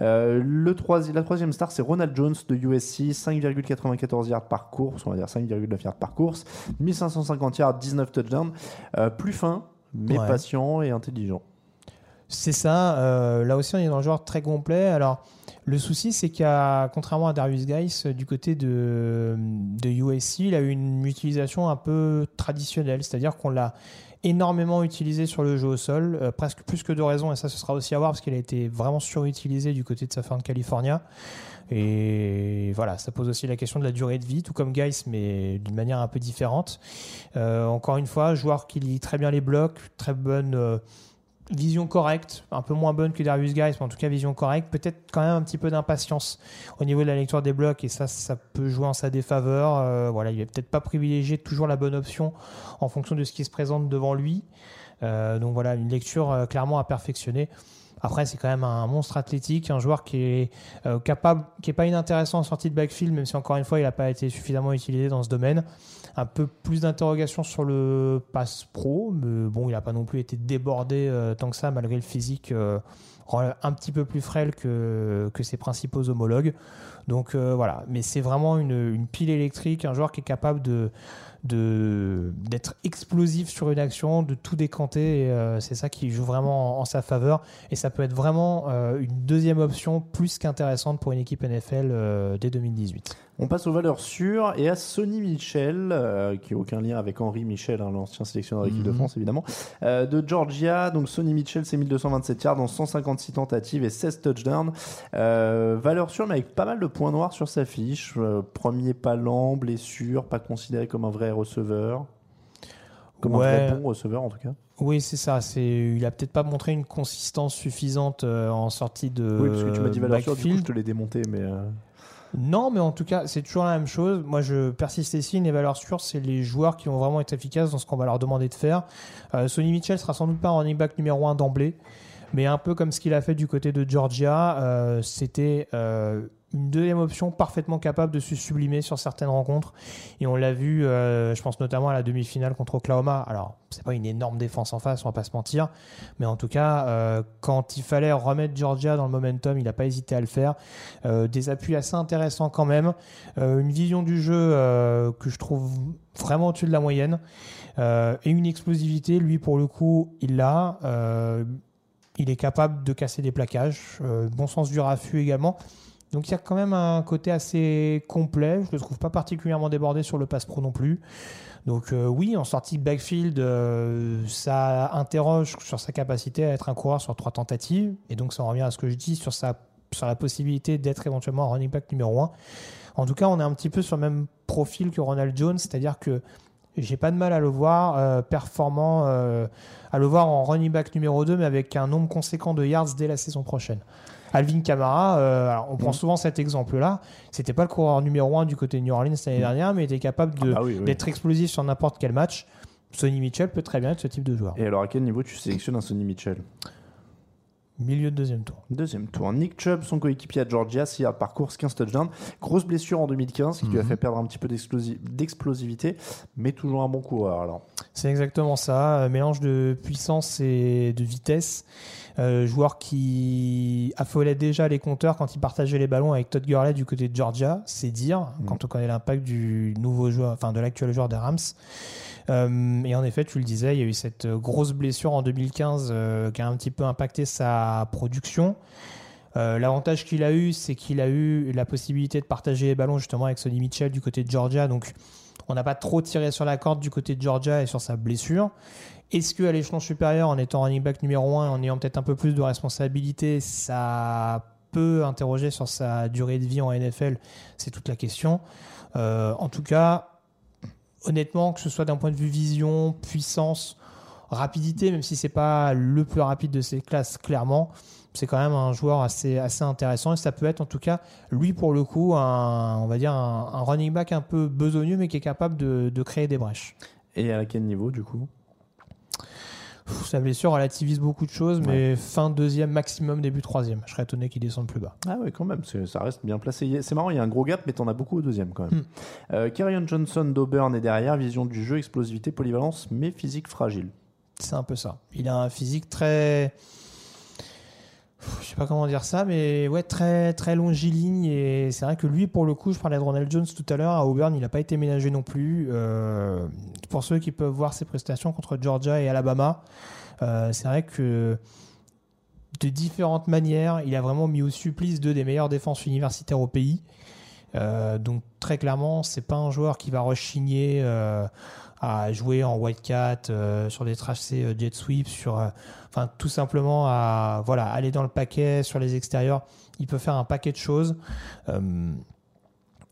Euh, le troisi- la troisième star, c'est Ronald Jones de USC, 5,94 yards par course, on va dire 5,9 yards par course, 1550 yards, 19 touchdowns. Euh, plus fin, mais Ouais. patient et intelligent. C'est ça. euh, là aussi, on est dans un joueur très complet. Alors, le souci, c'est a, contrairement à Darius Guice, euh, du côté de, USC, il a eu une utilisation un peu traditionnelle. C'est-à-dire qu'on l'a énormément utilisé sur le jeu au sol, euh, presque plus que de raison. Et ça, ce sera aussi à voir parce qu'il a été vraiment surutilisé du côté de Southern California. Et voilà, ça pose aussi la question de la durée de vie, tout comme Guice, mais d'une manière un peu différente. Euh, encore une fois, joueur qui lit très bien les blocs, très bonne vision correcte, un peu moins bonne que Darius Guice, mais en tout cas vision correcte. Peut-être quand même un petit peu d'impatience au niveau de la lecture des blocs, et ça, ça peut jouer en sa défaveur. Euh, voilà, il est peut-être pas privilégié toujours la bonne option en fonction de ce qui se présente devant lui. Euh, donc voilà, une lecture euh, clairement à perfectionner. Après, c'est quand même un monstre athlétique, un joueur qui est capable, qui est pas inintéressant en sortie de backfield, même si encore une fois, il n'a pas été suffisamment utilisé dans ce domaine. Un peu plus d'interrogations sur le pass pro, mais bon, il n'a pas non plus été débordé euh, tant que ça, malgré le physique euh, un petit peu plus frêle que, ses principaux homologues. Donc euh, voilà, mais c'est vraiment une, pile électrique, un joueur qui est capable d'être explosif sur une action, de tout décanter. euh, c'est ça qui joue vraiment en, sa faveur. Et ça peut être vraiment une deuxième option plus qu'intéressante pour une équipe NFL dès 2018. On passe aux valeurs sûres et à Sonny Michel, euh, qui n'a aucun lien avec Henri Michel, hein, l'ancien sélectionneur de l'équipe de Mhm. France évidemment, euh, de Georgia. Donc Sonny Michel, c'est 1227 yards en 156 tentatives et 16 touchdowns. Euh, valeur sûre, mais avec pas mal de points noirs sur sa fiche. Euh, premier pas lent, blessure, pas considéré comme un vrai receveur. Comme un vrai bon receveur en tout cas. Oui, c'est ça. C'est, il a peut-être pas montré une consistance suffisante en sortie de oui, parce que tu m'as dit valeur sûre, du coup je te l'ai démonté, mais. Non, mais en tout cas, c'est toujours la même chose. Moi, je persiste ici. Les valeurs sûres, c'est les joueurs qui vont vraiment être efficaces dans ce qu'on va leur demander de faire. Euh, Sonny Mitchell sera sans doute pas un running back numéro 1 d'emblée, mais un peu comme ce qu'il a fait du côté de Georgia, euh, c'était euh, une deuxième option parfaitement capable de se sublimer sur certaines rencontres. Et on l'a vu, euh, je pense notamment à la demi-finale contre Oklahoma. Alors, c'est pas une énorme défense en face, on va pas se mentir. Mais en tout cas, euh, quand il fallait remettre Georgia dans le momentum, il n'a pas hésité à le faire. Euh, des appuis assez intéressants quand même. Une vision du jeu que je trouve vraiment au-dessus de la moyenne. Et une explosivité, lui pour le coup, il l'a. Il est capable de casser des plaquages. Bon sens du raffut également. Donc il y a quand même un côté assez complet. Je ne le trouve pas particulièrement débordé sur le pass pro non plus. Donc euh, oui, en sortie de backfield, euh, ça interroge sur sa capacité à être un coureur sur trois tentatives. Et donc ça en revient à ce que je dis sur, sa, sur la possibilité d'être éventuellement un running back numéro 1. En tout cas, on est un petit peu sur le même profil que Ronald Jones, c'est-à-dire que j'ai pas de mal à le voir euh, performant, euh, à le voir en running back numéro 2, mais avec un nombre conséquent de yards dès la saison prochaine. Alvin Kamara, euh, alors on prend souvent cet exemple-là. C'était pas le coureur numéro 1 du côté de New Orleans l'année dernière, mais il était capable Ah bah oui, oui. d'être explosif sur n'importe quel match. Sonny Mitchell peut très bien être ce type de joueur. Et alors, à quel niveau tu sélectionnes un Sonny Mitchell? Milieu de deuxième tour. Deuxième tour. Nick Chubb, son coéquipier à Georgia, 6 yards par course, 15 touchdowns. Grosse blessure en 2015 qui lui a Mhm. fait perdre un petit peu d'explosi- d'explosivité, mais toujours un bon coureur. Alors, C'est exactement ça, un mélange de puissance et de vitesse. Euh, joueur qui affolait déjà les compteurs quand il partageait les ballons avec Todd Gurley du côté de Georgia, c'est dire, quand on connaît l'impact du nouveau joueur, enfin de l'actuel joueur des Rams. Euh, et en effet, tu le disais, il y a eu cette grosse blessure en 2015 euh, qui a un petit peu impacté sa production. Euh, L'avantage qu'il a eu, c'est qu'il a eu la possibilité de partager les ballons justement avec Sonny Mitchell du côté de Georgia. Donc, on n'a pas trop tiré sur la corde du côté de Georgia et sur sa blessure. Est-ce qu'à l'échelon supérieur, en étant running back numéro 1, en ayant peut-être un peu plus de responsabilité, ça peut interroger sur sa durée de vie en NFL C'est toute la question. Euh, en tout cas, honnêtement, que ce soit d'un point de vue vision, puissance, rapidité, même si c'est pas le plus rapide de ces classes, clairement, c'est quand même un joueur assez, assez intéressant et ça peut être en tout cas, lui pour le coup, un, on va dire un, un running back un peu besogneux mais qui est capable de, de créer des brèches. et à quel niveau du coup? Sa blessure relativise beaucoup de choses, mais fin deuxième, maximum début troisième. Je serais étonné qu'il descende plus bas. Ah ouais, quand même, ça reste bien placé. C'est marrant, il y a un gros gap, mais t'en as beaucoup au deuxième quand même. Euh, Kerryon Johnson d'Auburn est derrière, vision du jeu, explosivité, polyvalence, mais physique fragile. C'est un peu ça. Il a un physique très. Je sais pas comment dire ça, mais ouais, très, très longiligne. Et c'est vrai que lui, pour le coup, je parlais de Ronald Jones tout à l'heure, à Auburn, il n'a pas été ménagé non plus. Euh, pour ceux qui peuvent voir ses prestations contre Georgia et Alabama, euh, c'est vrai que de différentes manières, il a vraiment mis au supplice deux des meilleures défenses universitaires au pays. Euh, donc très clairement, c'est pas un joueur qui va rechigner à jouer en wildcat euh, sur des tracés euh, jet sweep, sur, euh, tout simplement à voilà aller dans le paquet sur les extérieurs. Il peut faire un paquet de choses. Euh,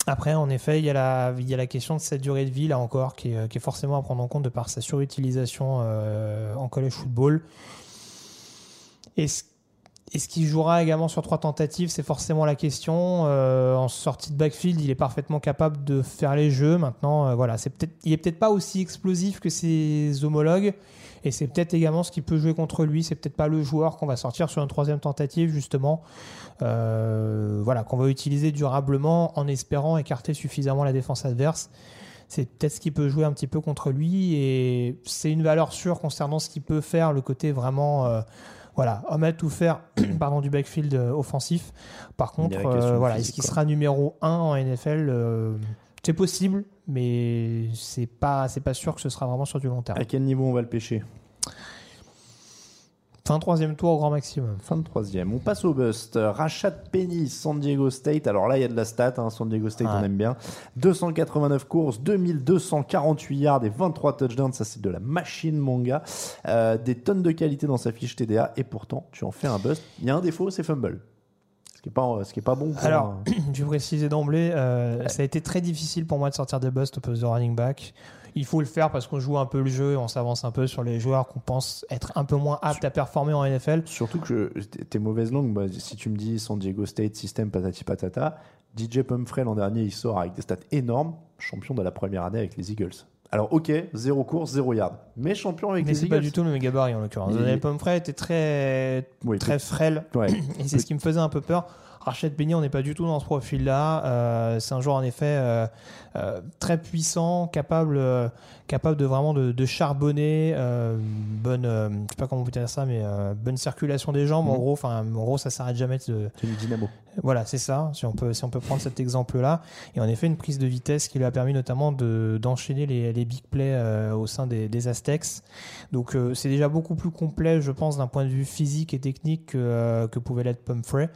après, en effet, il y, a la, il y a la question de cette durée de vie, là encore, qui est, forcément à prendre en compte de par sa surutilisation en college football. Est-ce est-ce qu'il jouera également sur trois tentatives? C'est forcément la question. Euh, en sortie de backfield, il est parfaitement capable de faire les jeux. Maintenant, euh, voilà, c'est peut-être, il est peut-être pas aussi explosif que ses homologues, et c'est peut-être également ce qui peut jouer contre lui. C'est peut-être pas le joueur qu'on va sortir sur une troisième tentative, justement. Euh, voilà, qu'on va utiliser durablement en espérant écarter suffisamment la défense adverse. C'est peut-être ce qui peut jouer un petit peu contre lui, et c'est une valeur sûre concernant ce qu'il peut faire, le côté vraiment. Voilà, homme à tout faire <clears throat> pardon, du backfield euh, offensif. Par contre, euh, voilà, est-ce qu'il sera numéro 1 en NFL euh, C'est possible, mais c'est pas, c'est pas sûr que ce sera vraiment sur du long terme. À quel niveau on va le pêcher? Fin troisième tour au grand maximum. Fin de troisième. On passe au bust. Rashad Penny, San Diego State. Alors là, il y a de la stat. hein. San Diego State, Ouais. on aime bien. 289 courses, 2248 yards et 23 touchdowns. Ça, c'est de la machine, mon gars. Euh, des tonnes de qualité dans sa fiche TDA. Et pourtant, tu en fais un bust. Il y a un défaut, c'est fumble. Ce qui est pas, ce qui est pas bon. Pour Alors, un- <clears throat> je vais préciser d'emblée, euh, ça a été très difficile pour moi de sortir des busts au poste de running back. Il faut le faire parce qu'on joue un peu le jeu et on s'avance un peu sur les joueurs qu'on pense être un peu moins aptes à performer en NFL. Surtout que tes mauvaises langues, bah, si tu me dis San Diego State, système patati patata, DJ Pumphrey l'an dernier, il sort avec des stats énormes, champion de la première année avec les Eagles. Alors ok, zéro course, zéro yard, mais champion avec Mais les c'est Eagles. pas du tout le même gabarit en l'occurrence. Daniel Pumphrey était très, Oui, très frêle. Ouais. Et c'est ce qui me faisait un peu peur. Rachid Penny, on n'est pas du tout dans ce profil-là. Euh, c'est un joueur en effet euh, euh, très puissant, capable, capable de vraiment de, de charbonner, bonne, je sais pas comment vous dire ça, mais bonne circulation des jambes. En Mhm. gros, enfin, en gros, ça s'arrête jamais. De, C'est une dynamo. voilà, c'est ça. Si on peut, si on peut prendre cet exemple-là, et en effet une prise de vitesse qui lui a permis notamment de d'enchaîner les, les big plays au sein des, des Aztecs. Donc c'est déjà beaucoup plus complet, je pense, d'un point de vue physique et technique que, que pouvait l'être Pumphrey.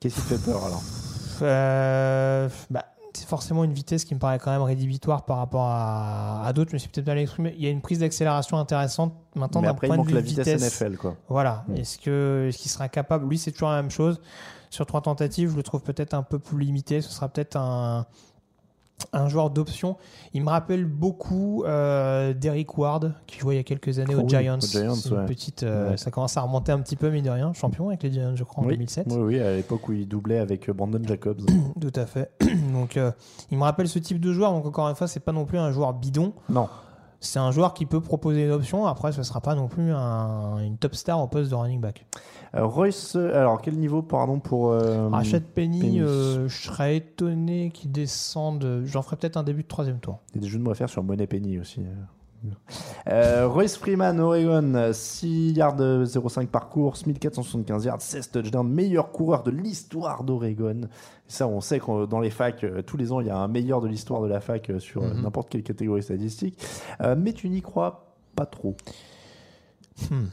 Qu'est-ce qui te fait peur alors Euh, bah, c'est forcément une vitesse qui me paraît quand même rédhibitoire par rapport à, à d'autres. Je me suis peut-être mal exprimé. Il y a une prise d'accélération intéressante maintenant d'un après, il point de vue la vitesse, vitesse. NFL quoi. Voilà. Mm. Est-ce que est-ce qu'il sera capable? Lui, c'est toujours la même chose. Sur trois tentatives, je le trouve peut-être un peu plus limité. Ce sera peut-être un un joueur d'option. Il me rappelle beaucoup euh, d'Eric Ward qui jouait il y a quelques années Oh aux oui, Giants. aux Giants, C'est une ouais. petite, euh, Ouais. Ça commence à remonter un petit peu, mine de rien. Champion avec les Giants, je crois, en oui. 2007. Oui, oui, à l'époque où il doublait avec euh, Brandon Jacobs. <clears throat> Tout à fait. <clears throat> Donc, euh, il me rappelle ce type de joueur. Donc, encore une fois, c'est pas non plus un joueur bidon. non. C'est un joueur qui peut proposer une option. Après, ce sera pas non plus un- une top star au poste de running back. Euh, Royce, euh, alors quel niveau, pardon, pour. euh, Penny, Penny. euh, je serais étonné qu'il descende. J'en ferai peut-être un début de troisième tour. Il y a des jeux de à faire sur Money Penny aussi. Euh, Royce Freeman, Oregon, 6 yards euh, 0,5 par course, 1475 yards, 16 touchdowns, meilleur coureur de l'histoire d'Oregon. Ça, on sait que dans les facs, euh, tous les ans, il y a un meilleur de l'histoire de la fac euh, sur euh, Mhm. n'importe quelle catégorie statistique. Euh, mais tu n'y crois pas trop. Hmm.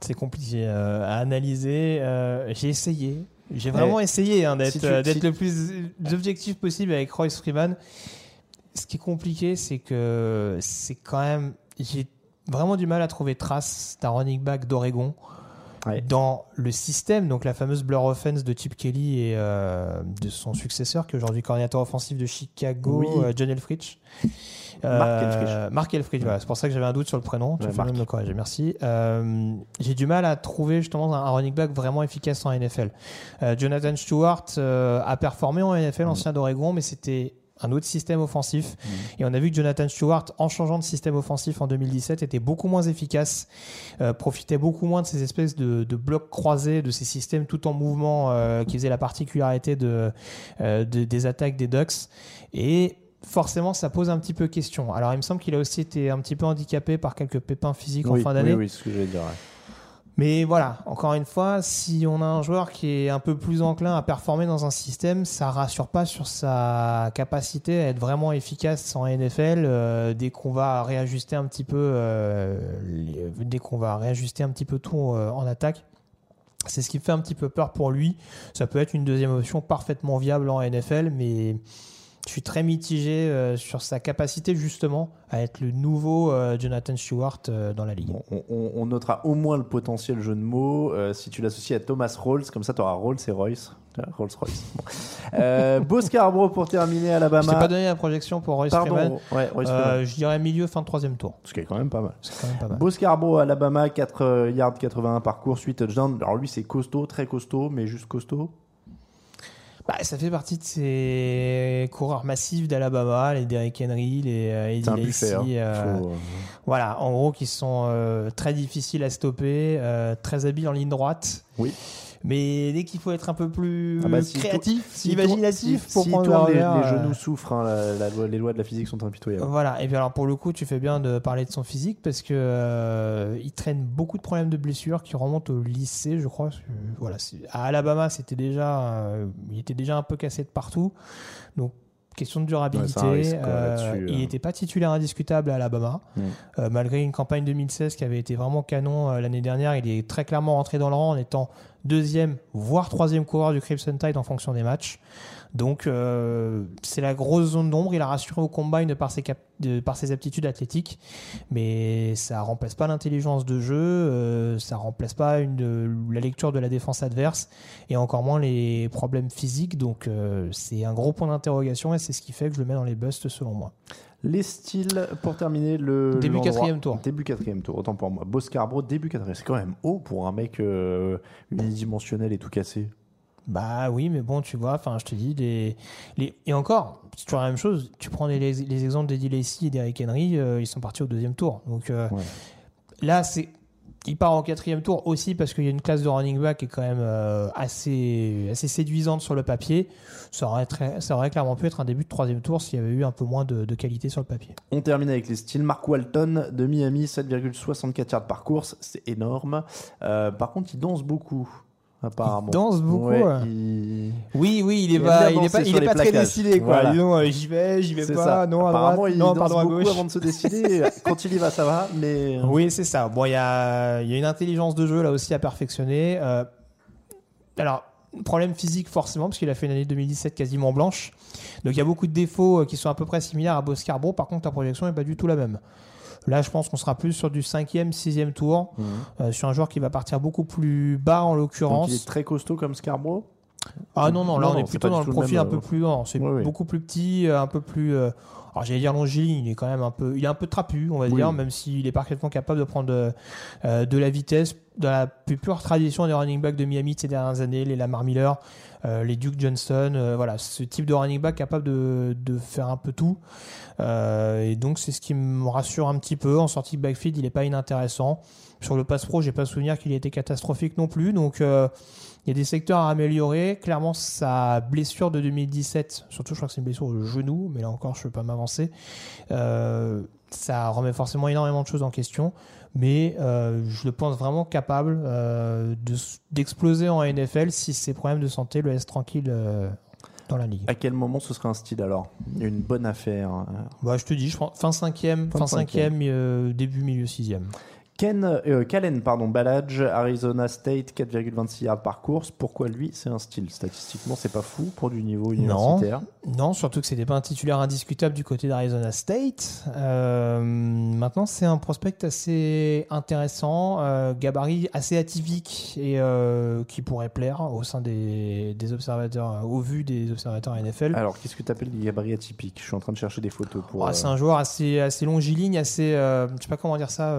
C'est compliqué euh, à analyser. Euh, J'ai essayé. J'ai vraiment essayé hein, d'être si euh, si- le plus objectif possible avec Royce Freeman. Ce qui est compliqué, c'est que c'est quand même. J'ai vraiment du mal à trouver trace d'un running back d'Oregon Ouais. dans le système, donc la fameuse Blur Offense de Chip Kelly et euh, de son successeur, qui est aujourd'hui coordinateur offensif de Chicago, Oui. euh, John Elfrich. Mark Elfrich. Mark Elfrich, voilà, c'est pour ça que j'avais un doute sur le prénom. Tu Ouais, fais bien Mark. de me corriger, merci. Euh, J'ai du mal à trouver justement un, un running back vraiment efficace en NFL. Euh, Jonathan Stewart euh, a performé en NFL, ancien d'Oregon, mais c'était un autre système offensif. Et on a vu que Jonathan Stewart, en changeant de système offensif en 2017, était beaucoup moins efficace, euh, profitait beaucoup moins de ces espèces de, de blocs croisés, de ces systèmes tout en mouvement euh, qui faisaient la particularité de, euh, de- des attaques des Ducks. Et forcément, ça pose un petit peu question. Alors, il me semble qu'il a aussi été un petit peu handicapé par quelques pépins physiques en fin d'année. oui, oui, ce que j'allais dire. ouais. Mais voilà, encore une fois, si on a un joueur qui est un peu plus enclin à performer dans un système, ça rassure pas sur sa capacité à être vraiment efficace en NFL euh, dès qu'on va réajuster un petit peu, euh, dès qu'on va réajuster un petit peu tout euh, en attaque. C'est ce qui fait un petit peu peur pour lui. Ça peut être une deuxième option parfaitement viable en NFL, mais je suis très mitigé euh, sur sa capacité justement à être le nouveau euh, Jonathan Stewart euh, dans la ligue. Bon, on, notera au moins le potentiel jeu de mots si tu l'associes à Thomas Rawls, comme ça tu auras Rawls et Royce. Ah, Rolls Royce. Bon. Beau Scarborough pour terminer Je Alabama. t'ai pas donné la projection pour Royce Pardon, Freeman. ouais, Royce Freeman. je dirais milieu, fin de troisième tour. Ce qui est quand même pas mal. C'est quand même pas mal. Beau Scarborough, Alabama, 4 euh, yards 81 par course, 8 touchdowns. Alors lui c'est costaud, très costaud, mais juste costaud. Bah, ça fait partie de ces coureurs massifs d'Alabama, les Derrick Henry, les euh, Eddie Lacy, hein. euh, Faut, euh, Voilà, en gros, qui sont euh, très difficiles à stopper, très habiles en ligne droite. Oui. Mais dès qu'il faut être un peu plus Ah bah, créatif, imaginatif tourne- pour s'il prendre tourne, le les, les euh, genoux souffrent. hein, la- la loi- les lois de la physique sont impitoyables. Voilà, et puis alors pour le coup, tu fais bien de parler de son physique parce que euh, il traîne beaucoup de problèmes de blessures qui remontent au lycée, je crois. Que, Voilà, à Alabama, c'était déjà, euh, il était déjà un peu cassé de partout. Donc question de durabilité. Ouais, risque, euh, il euh. n'était pas titulaire indiscutable à Alabama, Mm. Euh, malgré une campagne 2016 qui avait été vraiment canon euh, l'année dernière. Il est très clairement rentré dans le rang en étant deuxième, voire troisième coureur du Crimson Tide en fonction des matchs. Donc euh, c'est la grosse zone d'ombre. Il a rassuré au combine de par ses, cap- de par ses aptitudes athlétiques, mais ça remplace pas l'intelligence de jeu, euh, ça remplace pas une, la lecture de la défense adverse et encore moins les problèmes physiques. Donc euh, c'est un gros point d'interrogation et c'est ce qui fait que je le mets dans les busts selon moi. Les styles pour terminer le Début quatrième tour. Début quatrième tour, autant pour moi. Beau Scarborough, début quatrième. C'est quand même haut pour un mec euh, unidimensionnel et tout cassé. Bah oui, mais bon, tu vois, enfin, je te dis, les, les... et encore, c'est toujours la même chose. Tu prends les, les exemples d'Eddie Lacy et d'Eric Henry, euh, ils sont partis au deuxième tour. Donc euh, Ouais. là, c'est. Il part en quatrième tour aussi parce qu'il y a une classe de running back qui est quand même euh, assez, assez séduisante sur le papier. Ça aurait, très- ça aurait clairement pu être un début de troisième tour s'il y avait eu un peu moins de, de qualité sur le papier. On termine avec les styles. Mark Walton de Miami, 7,64 yards par course, c'est énorme. Par contre, il danse beaucoup, apparemment. Il danse beaucoup, Ouais, ouais. il- Oui, oui, il est Il pas, il est pas, il est pas très décidé quoi. Voilà. Disons, euh, j'y vais, j'y vais pas, ça. non à droite, il non danse pardon à gauche. avant de se décider. <laughs> Quand il y va, ça va, mais euh, Oui, c'est ça. Bon, il y a, y a une intelligence de jeu là aussi à perfectionner. Euh, alors, problème physique forcément, parce qu'il a fait une année 2017 quasiment blanche. Donc il y a beaucoup de défauts qui sont à peu près similaires à Boscarbo. Par contre, la projection n'est pas du tout la même. Là, je pense qu'on sera plus sur du cinquième, sixième tour, Mhm. euh, sur un joueur qui va partir beaucoup plus bas en l'occurrence. il est très costaud comme Scarborough. Ah non, non, là Non, on est plutôt dans le profil même, un peu euh, plus grand. C'est oui, oui. beaucoup plus petit, euh, un peu plus. euh, alors j'allais dire longiligne, il est quand même un peu. Il est un peu trapu, on va Oui. dire, même s'il est parfaitement capable de prendre de, euh, de la vitesse. Dans la plus pure tradition des running backs de Miami ces dernières années, les Lamar Miller, euh, les Duke Johnson, euh, voilà, ce type de running back capable de, faire un peu tout. Euh, et donc c'est ce qui me rassure un petit peu. En sortie de backfield, il n'est pas inintéressant. Sur le pass pro, j'ai pas souvenir qu'il ait été catastrophique non plus. Donc il y a des secteurs à améliorer. Clairement, sa blessure de 2017, surtout je crois que c'est une blessure au genou, mais là encore, je ne peux pas m'avancer. Ça remet forcément énormément de choses en question. Mais euh, je le pense vraiment capable euh, de d'exploser en NFL si ses problèmes de santé le laissent tranquille euh, dans la ligue. À quel moment ce serait un style alors? Une bonne affaire. Bah, je te dis, je pense fin cinquième, Fin début milieu sixième. Ken, euh, Kalen, pardon, Balladge, Arizona State, 4,26 yards par course. Pourquoi lui, c'est un style Statistiquement, c'est pas fou pour du niveau universitaire. Non, surtout que c'était pas un titulaire indiscutable du côté d'Arizona State. Euh, maintenant, c'est un prospect assez intéressant, euh, gabarit assez atypique et qui pourrait plaire au sein des, des observateurs, au vu des observateurs NFL. Alors, qu'est-ce que tu appelles les gabarits atypiques Je suis en train de chercher des photos pour. Euh, C'est un joueur assez, assez longiligne, assez, je sais pas comment dire ça,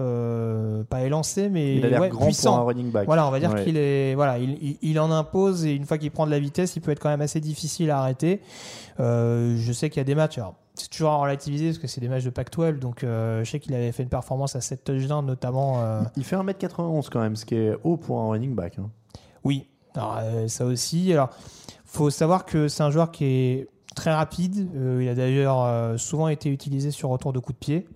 euh, pas élancé, mais il a l'air ouais, grand puissant. pour un running back. Voilà, on va dire Ouais. qu'il est, voilà, il, il- il en impose et une fois qu'il prend de la vitesse, il peut être quand même assez difficile à arrêter. Euh, je sais qu'il y a des matchs. alors, C'est toujours à relativiser parce que c'est des matchs de Pac-12, donc euh, je sais qu'il avait fait une performance à 7 touchdowns notamment. euh, Il fait 1m91 quand même, ce qui est haut pour un running back. hein. Oui, alors, euh, ça aussi. Alors, faut savoir que c'est un joueur qui est très rapide. Euh, il a d'ailleurs euh, souvent été utilisé sur retour de coup de pied.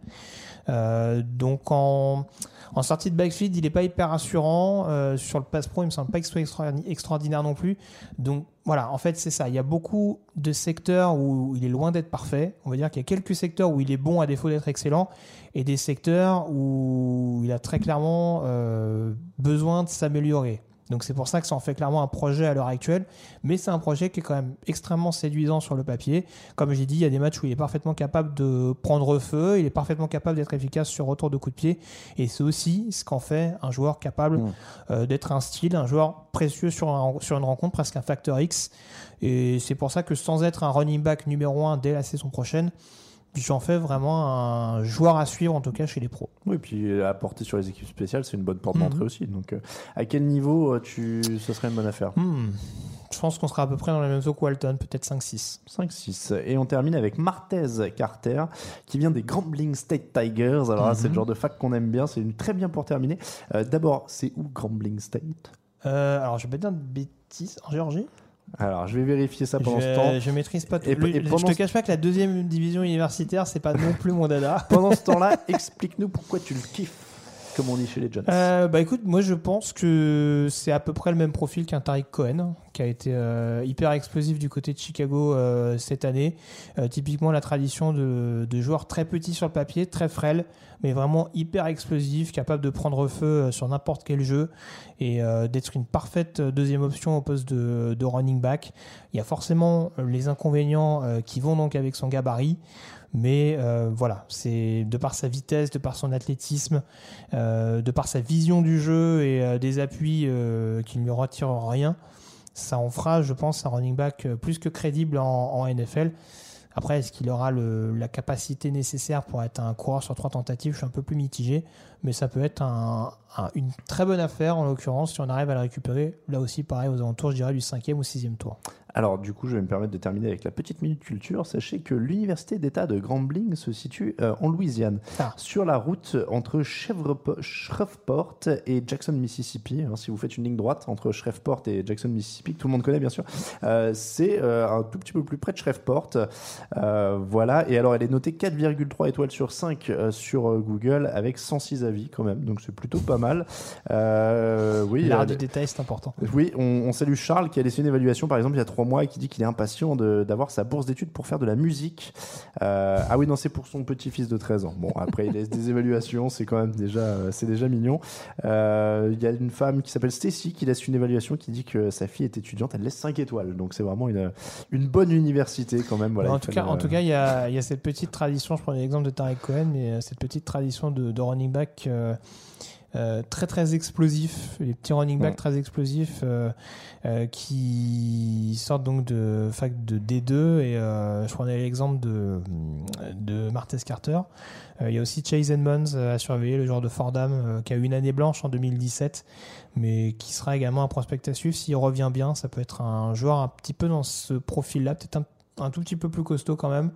Euh, donc en, en sortie de backfield, il n'est pas hyper rassurant. Euh, sur le pass pro, il me semble pas ce soit extra- extraordinaire non plus. Donc voilà, en fait, c'est ça. Il y a beaucoup de secteurs où il est loin d'être parfait. On va dire qu'il y a quelques secteurs où il est bon à défaut d'être excellent et des secteurs où il a très clairement euh, besoin de s'améliorer. Donc c'est pour ça que ça en fait clairement un projet à l'heure actuelle, mais c'est un projet qui est quand même extrêmement séduisant sur le papier. Comme j'ai dit, il y a des matchs où il est parfaitement capable de prendre feu, il est parfaitement capable d'être efficace sur retour de coup de pied, et c'est aussi ce qu'en fait un joueur capable Mm. euh, d'être un style, un joueur précieux sur, un- sur une rencontre, presque un facteur X. Et c'est pour ça que sans être un running back numéro 1 dès la saison prochaine, j'en fais vraiment un joueur à suivre, en tout cas chez les pros. Oui, et puis apporter sur les équipes spéciales, c'est une bonne porte Mhm. d'entrée aussi. Donc, euh, à quel niveau euh, tu... ce serait une bonne affaire? Hmm. Je pense qu'on sera à peu près dans les mêmes eaux que Walton, peut-être 5-6. 5-6. Et on termine avec Martez Carter, qui vient des Grambling State Tigers. Alors c'est le Mhm. genre de fac qu'on aime bien. C'est une très bien pour terminer. Euh, D'abord, c'est où Grambling State? Euh, alors, je vais pas dire de bêtises. En Géorgie? Alors, je vais vérifier ça pendant je, ce temps. je maîtrise pas tout. Et- et je te cache pas que la deuxième division universitaire, c'est pas non plus mon dada. <laughs> Pendant ce temps-là, explique-nous pourquoi tu le kiffes, comme on dit chez les Jones. Euh, bah écoute, moi je pense que c'est à peu près le même profil qu'un Tariq Cohen, qui a été euh, hyper explosif du côté de Chicago euh, cette année. Typiquement la tradition de, joueurs très petits sur le papier, très frêles, mais vraiment hyper explosifs, capables de prendre feu sur n'importe quel jeu et d'être une parfaite deuxième option au poste de, de running back. Il y a forcément les inconvénients qui vont donc avec son gabarit. Mais euh, voilà, c'est de par sa vitesse, de par son athlétisme, euh, de par sa vision du jeu et euh, des appuis qui ne lui retirent rien, ça en fera, je pense, un running back plus que crédible en, NFL. Après, est-ce qu'il aura la capacité nécessaire pour être un coureur sur trois tentatives? Je suis un peu plus mitigé, mais ça peut être un, un- une très bonne affaire en l'occurrence si on arrive à le récupérer. Là aussi, pareil, aux alentours, je dirais du cinquième ou sixième tour. Alors, du coup, je vais me permettre de terminer avec la petite minute culture. Sachez que l'université d'État de Grambling se situe euh, en Louisiane, Ah. sur la route entre Shrevep- Shreveport et Jackson, Mississippi. hein, si vous faites une ligne droite entre Shreveport et Jackson, Mississippi, que tout le monde connaît bien sûr, euh, c'est euh, un tout petit peu plus près de Shreveport. Voilà. Et alors, elle est notée 4,3 étoiles sur 5 euh, sur Google avec 106 avis quand même. Donc, c'est plutôt pas mal. Euh, oui. L'art euh, du détail, c'est important. oui, on, on salue Charles qui a laissé une évaluation par exemple il y a trois mois et qui dit qu'il est impatient d'avoir sa bourse d'études pour faire de la musique. Euh, ah oui, non, c'est pour son petit-fils de 13 ans. Bon, après il laisse des <laughs> évaluations, c'est quand même déjà, c'est déjà mignon. Euh, Il y a une femme qui s'appelle Stacy qui laisse une évaluation qui dit que sa fille est étudiante, elle laisse 5 étoiles. Donc c'est vraiment une, une bonne université quand même. Voilà, en, tout cas, en tout cas, il y a, y a cette petite tradition, je prenais l'exemple de Tarek Cohen, mais cette petite tradition de, de running back euh, euh, très très explosif, les petits running backs Ouais. très explosifs euh, qui sortent donc de fac de D2 et je prenais l'exemple de, de Martez Carter. Il y a aussi Chase Edmonds à surveiller, le joueur de Fordham qui a eu une année blanche en 2017, mais qui sera également un prospect à suivre. S'il revient bien, ça peut être un joueur un petit peu dans ce profil-là, peut-être un, un tout petit peu plus costaud quand même,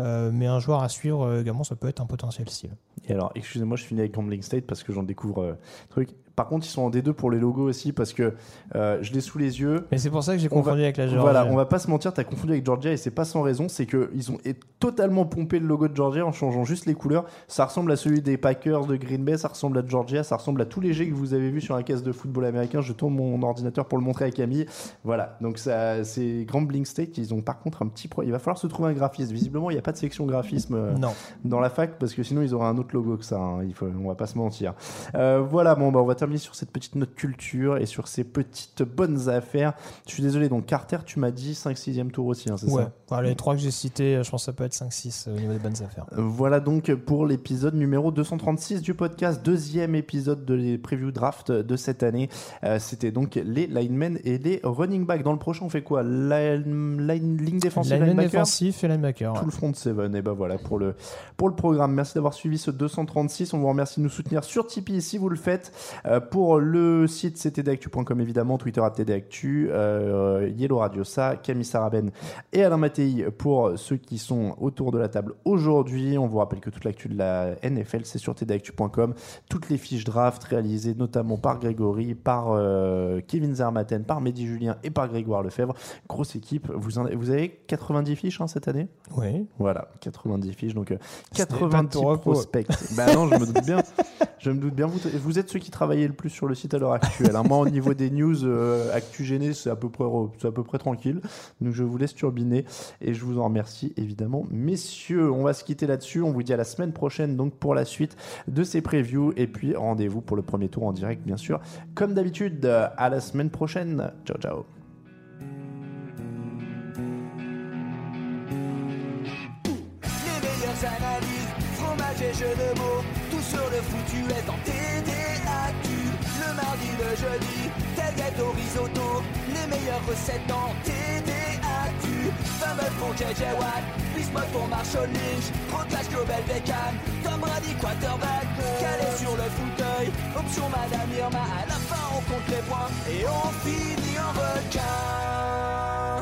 Euh, mais un joueur à suivre euh, également, ça peut être un potentiel style. Et alors, excusez-moi, je finis avec Gambling State parce que j'en découvre euh, truc. Par contre, ils sont en D2 pour les logos aussi parce que euh, je l'ai sous les yeux. Mais c'est pour ça que j'ai va- confondu avec la Géorgie. Voilà, on va pas se mentir, t'as confondu avec Georgia et c'est pas sans raison, c'est que ils ont totalement pompé le logo de Georgia en changeant juste les couleurs. Ça ressemble à celui des Packers de Green Bay, ça ressemble à Georgia, ça ressemble à tous les jets que vous avez vus sur un caisse de football américain. Je tourne mon ordinateur pour le montrer à Camille. Voilà, donc ça, c'est Grambling State. Ils ont par contre un petit. Il va falloir se trouver un graphiste. Visiblement, il n'y a pas de section graphisme euh, Non. dans la fac parce que sinon ils auraient un autre logo que ça. hein. Il faut, on va pas se mentir. Euh, voilà, bon, bah, on va terminer sur cette petite note culture et sur ces petites bonnes affaires. Je suis désolé, donc Carter, tu m'as dit 5-6e tour aussi, hein, c'est Ouais, ça? Voilà, les trois que j'ai cités, je pense que ça peut être 5-6 au niveau des bonnes affaires. Euh, Voilà donc pour l'épisode numéro 236 du podcast, deuxième épisode de les preview draft de cette année. Euh, C'était donc les linemen et les running backs. Dans le prochain, on fait quoi? Line, line- ligne défensive, défensif et linebacker. tout ouais. le front seven et ben voilà pour le pour le programme merci d'avoir suivi ce 236 on vous remercie de nous soutenir sur Tipeee si vous le faites Euh, pour le site c'est tdactu.com évidemment Twitter à tdactu euh, Yellow Radio ça Camille Saraben et Alain Mattei pour ceux qui sont autour de la table aujourd'hui on vous rappelle que toute l'actu de la NFL c'est sur tdactu.com toutes les fiches draft réalisées notamment par Grégory par euh, Kevin Zermaten par Mehdi Julien et par Grégoire Lefebvre grosse équipe vous, en- vous avez 90 fiches hein, cette année? Oui. voilà, 90 fiches, donc euh, Ce n'est pas de 90 ton repos. prospects. <laughs> bah non, je me doute bien. Je me doute bien. Vous, êtes ceux qui travaillez le plus sur le site à l'heure actuelle. hein. Moi, au niveau des news, euh, actu gêné, c'est à peu près, tranquille. Donc, je vous laisse turbiner et je vous en remercie évidemment, messieurs. On va se quitter là-dessus. On vous dit à la semaine prochaine, donc pour la suite de ces previews et puis rendez-vous pour le premier tour en direct, bien sûr. Comme d'habitude, euh, à la semaine prochaine. Ciao, ciao. Fromage et de mots, sur le foutu est en TDAQ. Le mardi, le jeudi, tel gâteau risotto, les meilleures recettes en TDAQ. Fameux pour JJ Watt, Bismuth pour Marshall Lynch, Rocklash Global Beckham, Tom Brady quarterback, calé sur le fauteuil, option Madame Irma, à la fin on compte les points et on finit en requin.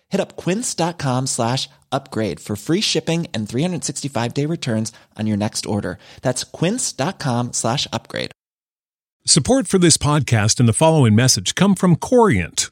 Hit up quince.com slash upgrade for free shipping and 365 day returns on your next order. That's quince.com slash upgrade. Support for this podcast and the following message come from Corient.